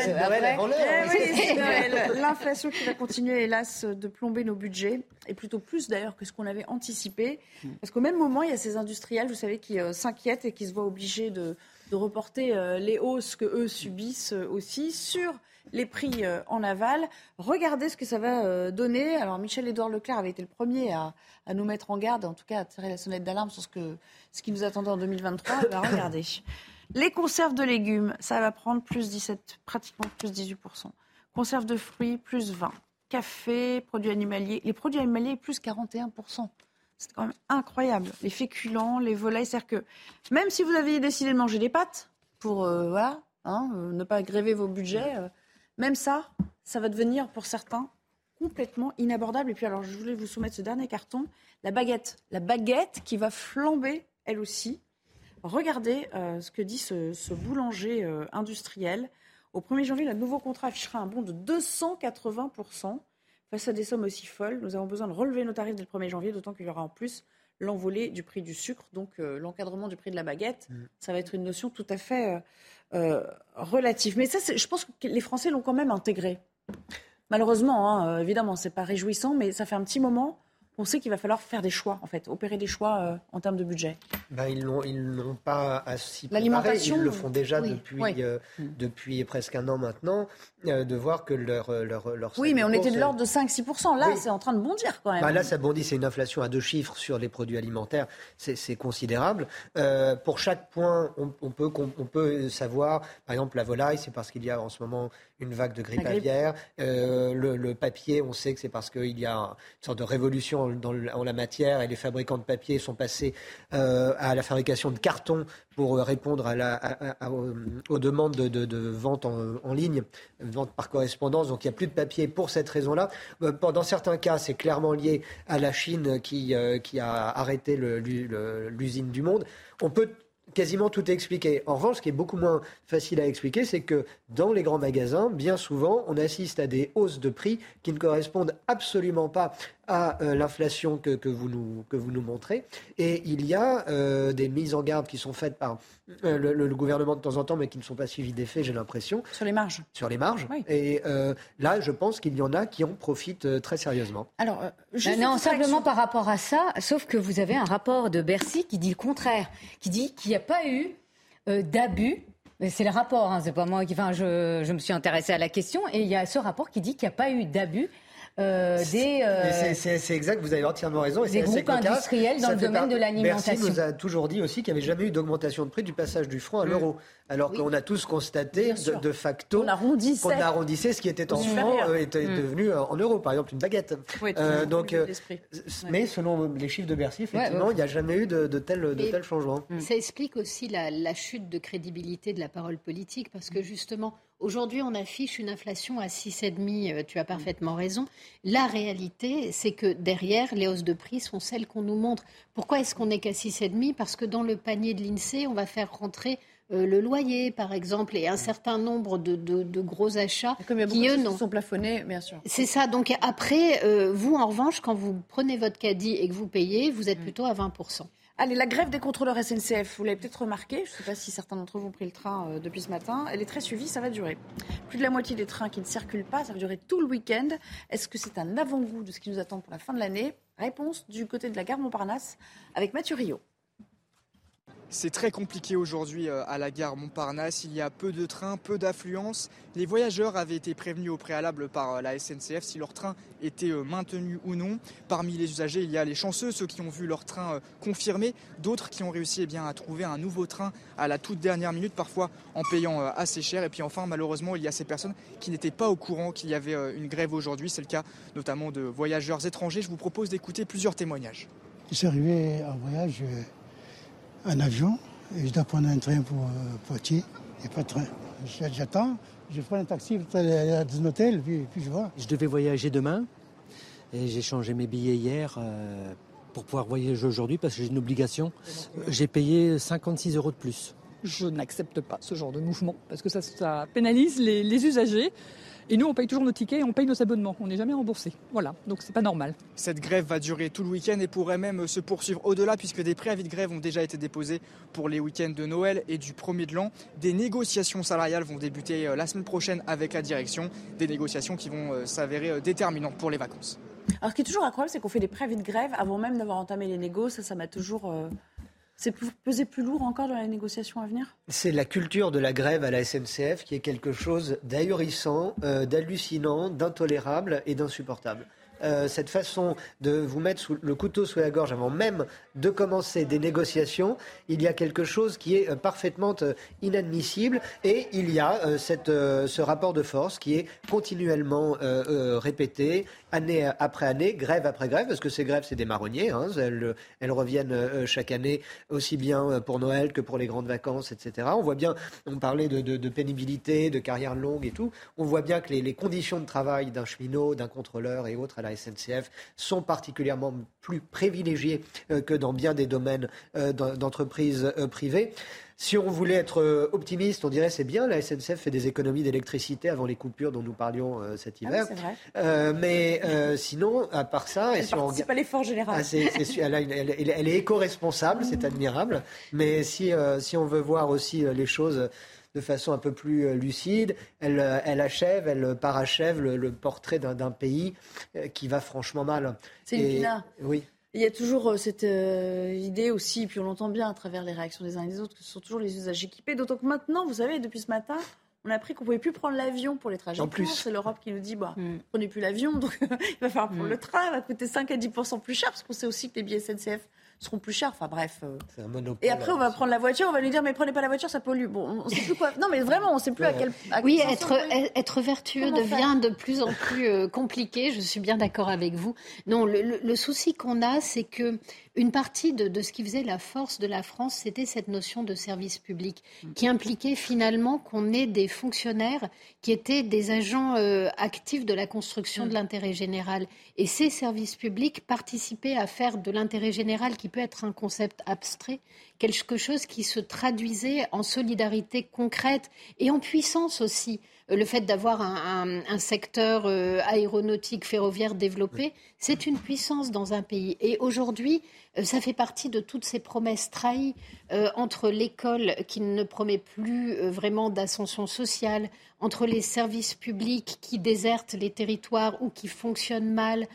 eh L'inflation qui va continuer, hélas, de plomber nos budgets, et plutôt plus d'ailleurs que ce qu'on avait anticipé, hmm. parce qu'au même moment, il y a ces industriels, vous savez, qui euh, s'inquiètent et qui se voient obligés de, reporter euh, les hausses que eux subissent euh, aussi sur les prix en aval. Regardez ce que ça va donner. Alors Michel-Édouard Leclerc avait été le premier à, nous mettre en garde, en tout cas à tirer la sonnette d'alarme sur ce, que, ce qui nous attendait en 2023. Eh ben, regardez. Les conserves de légumes, ça va prendre plus 17, pratiquement plus 18%. Conserves de fruits, plus 20. Café, produits animaliers. Les produits animaliers, plus 41%. C'est quand même incroyable. Les féculents, les volailles, c'est-à-dire que même si vous aviez décidé de manger des pâtes pour euh, voilà, hein, euh, ne pas gréver vos budgets, euh, même ça, ça va devenir pour certains complètement inabordable. Et puis alors, je voulais vous soumettre ce dernier carton, la baguette. La baguette qui va flamber, elle aussi. Regardez ce que dit ce, boulanger industriel. Au 1er janvier, le nouveau contrat affichera un bond de 280 Face à des sommes aussi folles, nous avons besoin de relever nos tarifs dès le 1er janvier, d'autant qu'il y aura en plus l'envolée du prix du sucre, donc euh, l'encadrement du prix de la baguette. Mm. Ça va être une notion tout à fait euh, euh, relative. Mais ça, je pense que les Français l'ont quand même intégré. Malheureusement, hein, évidemment, c'est pas réjouissant, mais ça fait un petit moment on sait qu'il va falloir faire des choix, en fait, opérer des choix euh, en termes de budget. Ben, ils n'ont ils pas à s'y L'alimentation, Ils le font déjà depuis, euh, depuis presque un an maintenant, euh, de voir que leur, leur, leur Oui, mais on était de l'ordre de 5-6%. Là, c'est en train de bondir quand même. Ben, là, ça bondit. C'est une inflation à deux chiffres sur les produits alimentaires. C'est considérable. pour chaque point, on, peut, on peut savoir, par exemple, la volaille, c'est parce qu'il y a en ce moment une vague de grippe, aviaire. le, papier, on sait que c'est parce qu'il y a une sorte de révolution dans, en la matière et les fabricants de papier sont passés euh, à la fabrication de cartons pour euh, répondre à la, aux demandes de, vente en, ligne, vente par correspondance. Donc il n'y a plus de papier pour cette raison-là. Euh, dans certains cas, c'est clairement lié à la Chine qui, qui a arrêté l'usine du monde. On peut quasiment tout expliqué. En revanche, ce qui est beaucoup moins facile à expliquer, c'est que dans les grands magasins, bien souvent, on assiste à des hausses de prix qui ne correspondent absolument pas à euh, l'inflation que, que, vous nous, que vous nous montrez. Et il y a euh, des mises en garde qui sont faites par euh, le, gouvernement de temps en temps, mais qui ne sont pas suivies d'effet, j'ai l'impression. Sur les marges. Sur les marges. Et là, je pense qu'il y en a qui en profitent très sérieusement. Alors, non, simplement par rapport à ça, sauf que vous avez un rapport de Bercy qui dit le contraire, qui dit qu'il n'y a pas eu d'abus c'est le rapport, hein, c'est pas moi qui. Enfin, je, je, me suis intéressée à la question et il y a ce rapport qui dit qu'il n'y a pas eu d'abus euh, des. Euh, c'est exact, vous avez entièrement raison. Et des groupes industriels dans le domaine de l'alimentation. Merci nous a toujours dit aussi qu'il n'y avait jamais eu d'augmentation de prix du passage du franc à mm. l'euro. Alors qu'on a tous constaté de, facto qu'on arrondissait. ce qui était en francs euh, était mm. devenu en euros, par exemple une baguette. donc, mais selon les chiffres de Bercy, effectivement, il n'y a jamais eu de, de changements. Ça explique aussi la, la chute de crédibilité de la parole politique, parce que justement, Aujourd'hui, on affiche une inflation à 6,5, euh, tu as parfaitement raison. La réalité, c'est que derrière, les hausses de prix sont celles qu'on nous montre. Pourquoi est-ce qu'on n'est qu'à 6,5 Parce que dans le panier de l'INSEE, on va faire rentrer euh, le loyer, par exemple, et un certain nombre de, gros achats qui, eux, non. sont plafonnés, bien sûr. C'est ça. Donc après, euh, vous, en revanche, quand vous prenez votre caddie et que vous payez, vous êtes mm. plutôt à 20 Allez, la grève des contrôleurs SNCF, vous l'avez peut-être remarqué, je ne sais pas si certains d'entre vous ont pris le train euh, depuis ce matin, elle est très suivie, ça va durer. Plus de la moitié des trains qui ne circulent pas, ça va durer tout le week-end. Est-ce que c'est un avant-goût de ce qui nous attend pour la fin de l'année? Réponse du côté de la gare Montparnasse avec Mathieu Rio. C'est très compliqué aujourd'hui euh, à la gare Montparnasse. Il y a peu de trains, peu d'affluence. Les voyageurs avaient été prévenus au préalable par euh, la SNCF si leur train était euh, maintenu ou non. Parmi les usagers, il y a les chanceux, ceux qui ont vu leur train confirmé, d'autres qui ont réussi eh bien, à trouver un nouveau train à la toute dernière minute, parfois en payant assez cher. Et puis enfin, malheureusement, il y a ces personnes qui n'étaient pas au courant qu'il y avait une grève aujourd'hui. C'est le cas notamment de voyageurs étrangers. Je vous propose d'écouter plusieurs témoignages. Arrivé en voyage un avion et je dois prendre un train pour Poitiers. Il n'y a pas de train. J'attends, je prends un taxi pour aller à un hôtel, puis, puis je vois. Je devais voyager demain et j'ai changé mes billets hier pour pouvoir voyager aujourd'hui parce que j'ai une obligation. J'ai payé 56 euros de plus. Je n'accepte pas ce genre de mouvement parce que ça, pénalise les, usagers. Et nous, on paye toujours nos tickets et on paye nos abonnements. On n'est jamais remboursé. Voilà, donc c'est pas normal. Cette grève va durer tout le week-end et pourrait même se poursuivre au-delà puisque des préavis de grève ont déjà été déposés pour les week-ends de Noël et du premier de l'an. Des négociations salariales vont débuter euh, la semaine prochaine avec la direction. Des négociations qui vont euh, s'avérer euh, déterminantes pour les vacances. Alors, ce qui est toujours incroyable, c'est qu'on fait des préavis de grève avant même d'avoir entamé les négociations. Ça, ça m'a toujours. C'est peser plus lourd encore dans la négociation à venir? C'est la culture de la grève à la SNCF qui est quelque chose d'ahurissant, euh, d'hallucinant, d'intolérable et d'insupportable. Euh, cette façon de vous mettre le couteau sous la gorge avant même de commencer des négociations, il y a quelque chose qui est euh, parfaitement inadmissible et il y a ce rapport de force qui est continuellement répété année après année, grève après grève, parce que ces grèves, c'est des marronniers. Hein, elles, reviennent euh, chaque année, aussi bien euh, pour Noël que pour les grandes vacances, etc. On voit bien, on parlait de pénibilité, de carrière longue et tout. On voit bien que les, les conditions de travail d'un cheminot, d'un contrôleur et autres à la SNCF sont particulièrement plus privilégiées euh, que dans bien des domaines d'entreprises privées. Si on voulait être euh, optimiste, on dirait c'est bien, la SNCF fait des économies d'électricité avant les coupures dont nous parlions euh, cet ah hiver. vrai. Euh, mais sinon, à part ça, elle participe à l'effort général. Ah, elle, est éco-responsable, c'est admirable. Mais si, si on veut voir aussi les choses de façon un peu plus lucide. Elle, elle achève, elle parachève le, portrait d'un pays qui va franchement mal. C'est une Oui. Il y a toujours euh, cette euh, idée aussi, puis on l'entend bien à travers les réactions des uns et des autres, que ce sont toujours les usages équipés. D'autant que maintenant, vous savez, depuis ce matin, on a appris qu'on pouvait plus prendre l'avion pour les trajets en plus. C'est l'Europe qui nous dit, bah, mm. prenez plus l'avion, donc il va falloir prendre mm. le train, il va coûter 5 à 10% plus cher, parce qu'on sait aussi que les billets SNCF seront plus chers. Enfin bref. Euh. Et après, on va prendre la voiture, on va lui dire, mais prenez pas la voiture, ça pollue. Bon, on sait plus quoi. Non, mais vraiment, on sait plus à quel. oui, être, être vertueux devient de plus en plus euh, compliqué. Je suis bien d'accord avec vous. Non, le, le souci qu'on a, c'est que une partie de, ce qui faisait la force de la France, c'était cette notion de service public, qui impliquait finalement qu'on ait des fonctionnaires qui étaient des agents euh, actifs de la construction de mm. l'intérêt général. Et ces services publics participaient à faire de l'intérêt général, qui peut être un concept abstrait, quelque chose qui se traduisait en solidarité concrète et en puissance aussi. Euh, le fait d'avoir un, secteur euh, aéronautique ferroviaire développé, c'est une puissance dans un pays. Et aujourd'hui, euh, ça fait partie de toutes ces promesses trahies entre l'école qui ne promet plus vraiment d'ascension sociale, entre les services publics qui désertent les territoires ou qui fonctionnent mal,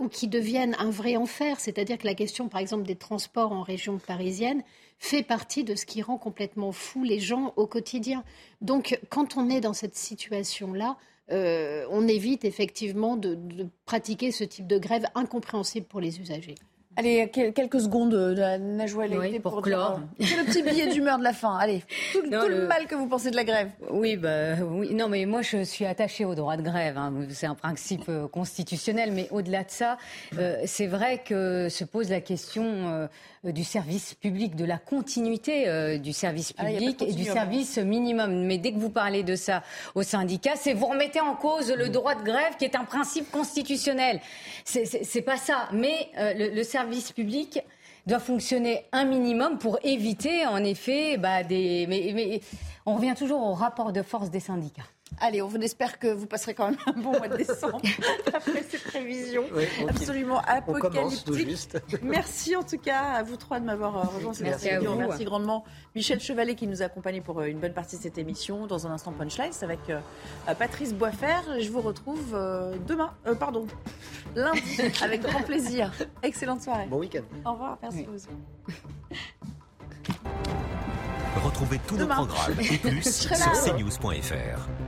ou qui deviennent un vrai enfer. C'est-à-dire que la question, par exemple, des transports en région parisienne, fait partie de ce qui rend complètement fou les gens au quotidien. Donc, quand on est dans cette situation-là, euh, on évite effectivement de, pratiquer ce type de grève incompréhensible pour les usagers. Allez, quelques secondes de la Najwa pour, clore. C'est le petit billet d'humeur de la fin? Allez, tout, le... mal que vous pensez de la grève. Oui, bah, oui, non, mais moi je suis attachée au droit de grève. Hein. C'est un principe euh, constitutionnel, mais au-delà de ça, euh, c'est vrai que se pose la question euh, du service public, de la continuité euh, du service ah, public et du service minimum. Mais dès que vous parlez de ça au syndicat, c'est vous remettez en cause le droit de grève qui est un principe constitutionnel. C'est pas ça. Mais euh, le, service public doit fonctionner un minimum pour éviter, en effet, bah, des. mais on revient toujours au rapport de force des syndicats. Allez, on espère que vous passerez quand même un bon mois de décembre après cette prévision absolument apocalyptique. Merci en tout cas à vous trois de m'avoir euh, rejoint. Merci à vous. Merci grandement Michel Chevalet qui nous accompagne pour euh, une bonne partie de cette émission. Dans un instant, Punchline, c'est avec euh, Patrice Boisfer. Je vous retrouve demain, pardon, lundi, avec grand plaisir. Excellente soirée. Bon week-end. Au revoir, merci vous. Retrouvez tous nos programmes et plus sur cnews.fr.